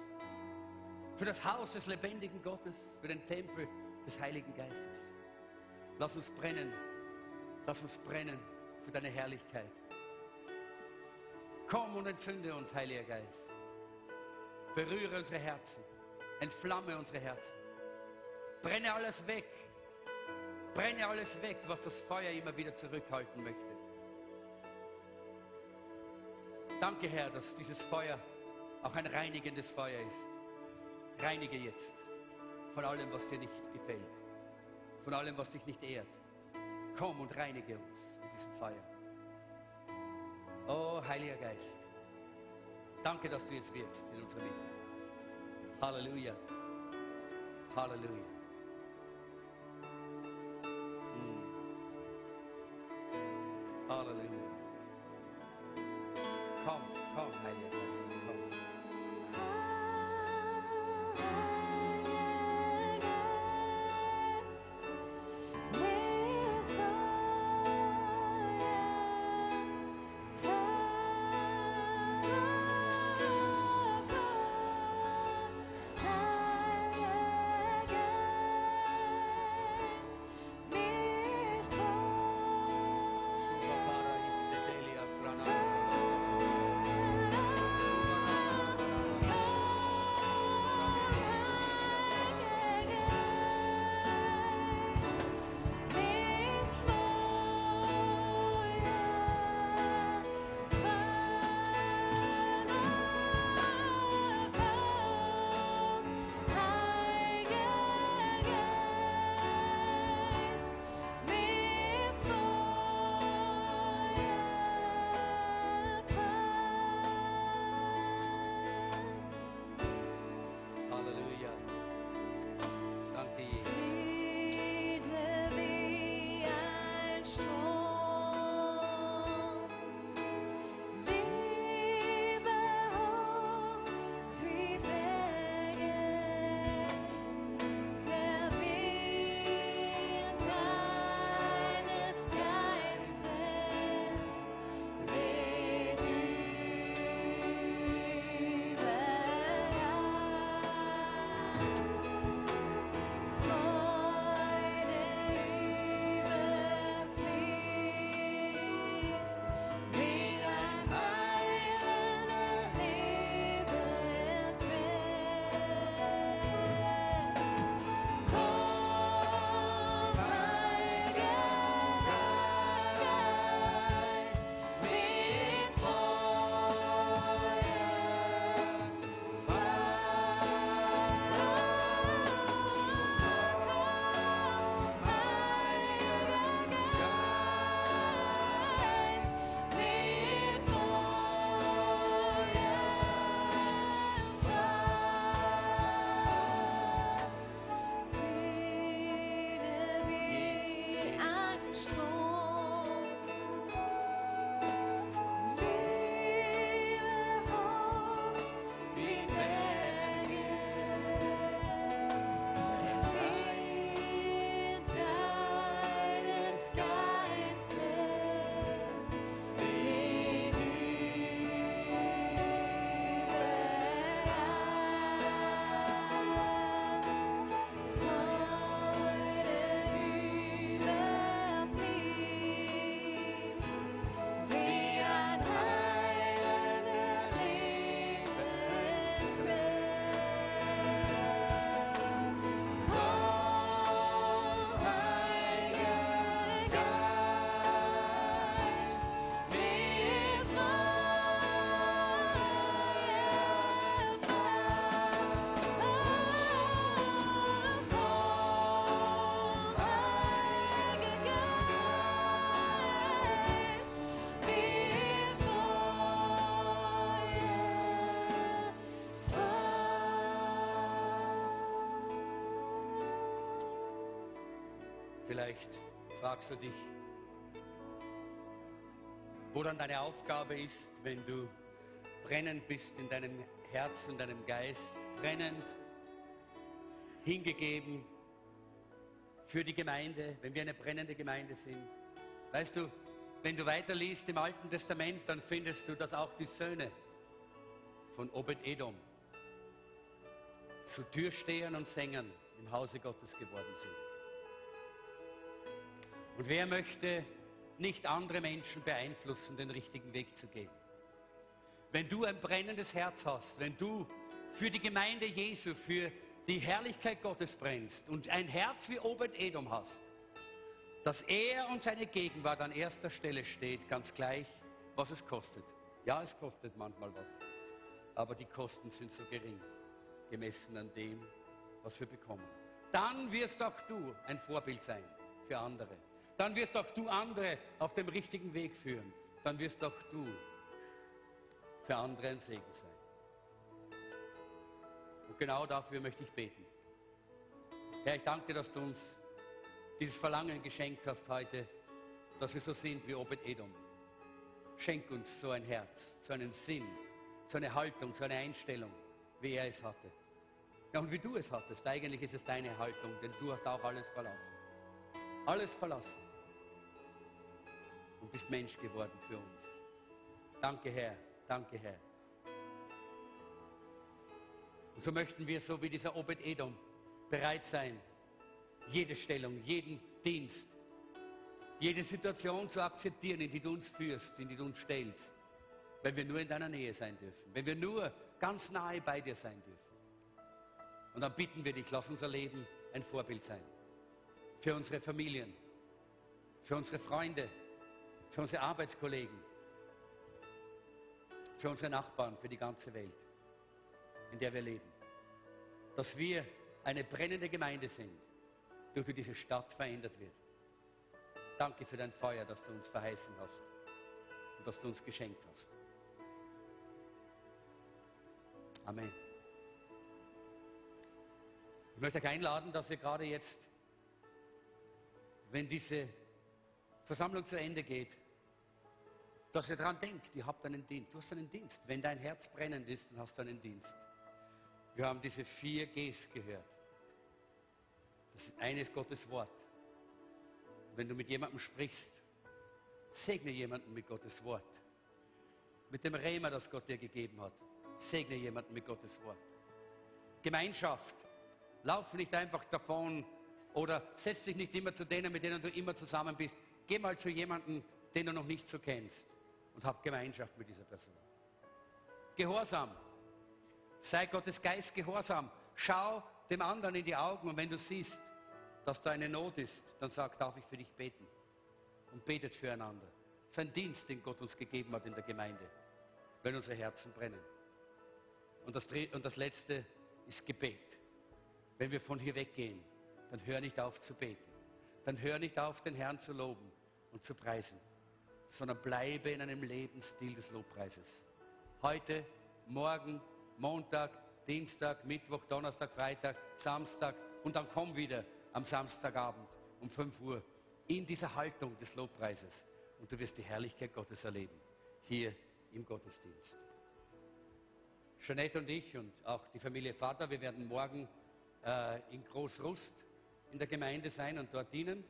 für das Haus des lebendigen Gottes, für den Tempel des Heiligen Geistes. Lass uns brennen. Lass uns brennen für deine Herrlichkeit. Komm und entzünde uns, Heiliger Geist. Berühre unsere Herzen. Entflamme unsere Herzen. Brenne alles weg. Brenne alles weg, was das Feuer immer wieder zurückhalten möchte. Danke, Herr, dass dieses Feuer auch ein reinigendes Feuer ist. Reinige jetzt von allem, was dir nicht gefällt, von allem, was dich nicht ehrt. Komm und reinige uns mit diesem Feuer. Oh, Heiliger Geist, danke, dass du jetzt wirkst in unserer Mitte. Halleluja. Halleluja. Vielleicht fragst du dich, wo dann deine Aufgabe ist, wenn du brennend bist in deinem Herzen, deinem Geist, brennend, hingegeben für die Gemeinde, wenn wir eine brennende Gemeinde sind. Weißt du, wenn du weiterliest im Alten Testament, dann findest du, dass auch die Söhne von Obed-Edom zu Türstehern und Sängern im Hause Gottes geworden sind. Und wer möchte nicht andere Menschen beeinflussen, den richtigen Weg zu gehen? wenn du ein brennendes Herz hast, wenn du für die Gemeinde Jesu, für die Herrlichkeit Gottes brennst und ein Herz wie Obed-Edom hast, dass er und seine Gegenwart an erster Stelle steht, ganz gleich, was es kostet. Ja, es kostet manchmal was, aber die Kosten sind so gering, gemessen an dem, was wir bekommen. Dann wirst auch du ein Vorbild sein für andere. Dann wirst auch du andere auf dem richtigen Weg führen. Dann wirst auch du für andere ein Segen sein. Und genau dafür möchte ich beten. Herr, ich danke dir, dass du uns dieses Verlangen geschenkt hast heute, dass wir so sind wie Obed Edom. Schenk uns so ein Herz, so einen Sinn, so eine Haltung, so eine Einstellung, wie er es hatte. Ja, und wie du es hattest. Eigentlich ist es deine Haltung, denn du hast auch alles verlassen. Alles verlassen. Und bist Mensch geworden für uns. Danke, Herr. Danke, Herr. Und so möchten wir, so wie dieser Obed Edom, bereit sein, jede Stellung, jeden Dienst, jede Situation zu akzeptieren, in die du uns führst, in die du uns stellst, wenn wir nur in deiner Nähe sein dürfen, wenn wir nur ganz nahe bei dir sein dürfen. Und dann bitten wir dich, lass unser Leben ein Vorbild sein. Für unsere Familien, für unsere Freunde, für unsere Arbeitskollegen, für unsere Nachbarn, für die ganze Welt, in der wir leben. Dass wir eine brennende Gemeinde sind, durch die diese Stadt verändert wird. Danke für dein Feuer, das du uns verheißen hast und das du uns geschenkt hast. Amen. Ich möchte euch einladen, dass ihr gerade jetzt, wenn diese Versammlung zu Ende geht, dass ihr daran denkt, ihr habt einen Dienst. Du hast einen Dienst. Wenn dein Herz brennend ist, dann hast du einen Dienst. Wir haben diese vier Gs gehört. Das eine ist Gottes Wort. Wenn du mit jemandem sprichst, segne jemanden mit Gottes Wort. Mit dem Rema, das Gott dir gegeben hat, segne jemanden mit Gottes Wort. Gemeinschaft. Lauf nicht einfach davon oder setz dich nicht immer zu denen, mit denen du immer zusammen bist. Geh mal zu jemandem, den du noch nicht so kennst und hab Gemeinschaft mit dieser Person. Gehorsam. Sei Gottes Geist gehorsam. Schau dem anderen in die Augen und wenn du siehst, dass da eine Not ist, dann sag, darf ich für dich beten? Und betet füreinander. Das ist ein Dienst, den Gott uns gegeben hat in der Gemeinde, wenn unsere Herzen brennen. Und das, und das Letzte ist Gebet. Wenn wir von hier weggehen, dann hör nicht auf zu beten. Dann hör nicht auf, den Herrn zu loben und zu preisen, sondern bleibe in einem Lebensstil des Lobpreises. Heute, morgen, Montag, Dienstag, Mittwoch, Donnerstag, Freitag, Samstag und dann komm wieder am Samstagabend um 5 Uhr in dieser Haltung des Lobpreises und du wirst die Herrlichkeit Gottes erleben, hier im Gottesdienst. Jeanette und ich und auch die Familie Vater, wir werden morgen äh, in Großrust in der Gemeinde sein und dort dienen.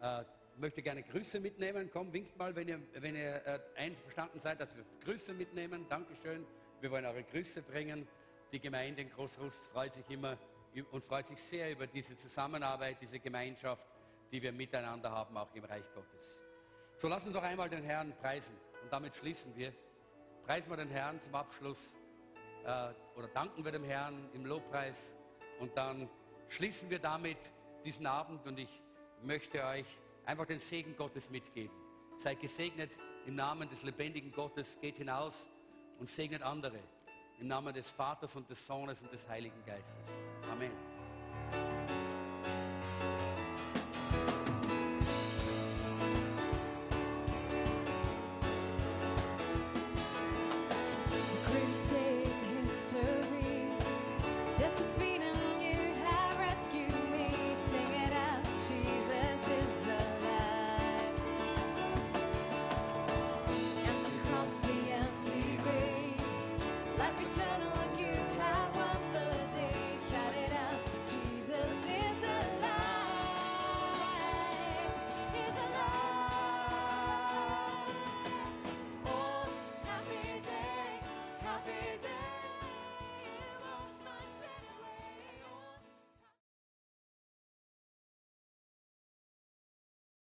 Äh, möchte gerne Grüße mitnehmen. Komm, winkt mal, wenn ihr, wenn ihr äh, einverstanden seid, dass wir Grüße mitnehmen. Dankeschön. Wir wollen eure Grüße bringen. Die Gemeinde in Großrust freut sich immer und freut sich sehr über diese Zusammenarbeit, diese Gemeinschaft, die wir miteinander haben, auch im Reich Gottes. So lass uns doch einmal den Herrn preisen und damit schließen wir. Preisen wir den Herrn zum Abschluss äh, oder danken wir dem Herrn im Lobpreis und dann schließen wir damit diesen Abend und ich möchte euch einfach den Segen Gottes mitgeben. Seid gesegnet im Namen des lebendigen Gottes, geht hinaus und segnet andere. Im Namen des Vaters und des Sohnes und des Heiligen Geistes. Amen.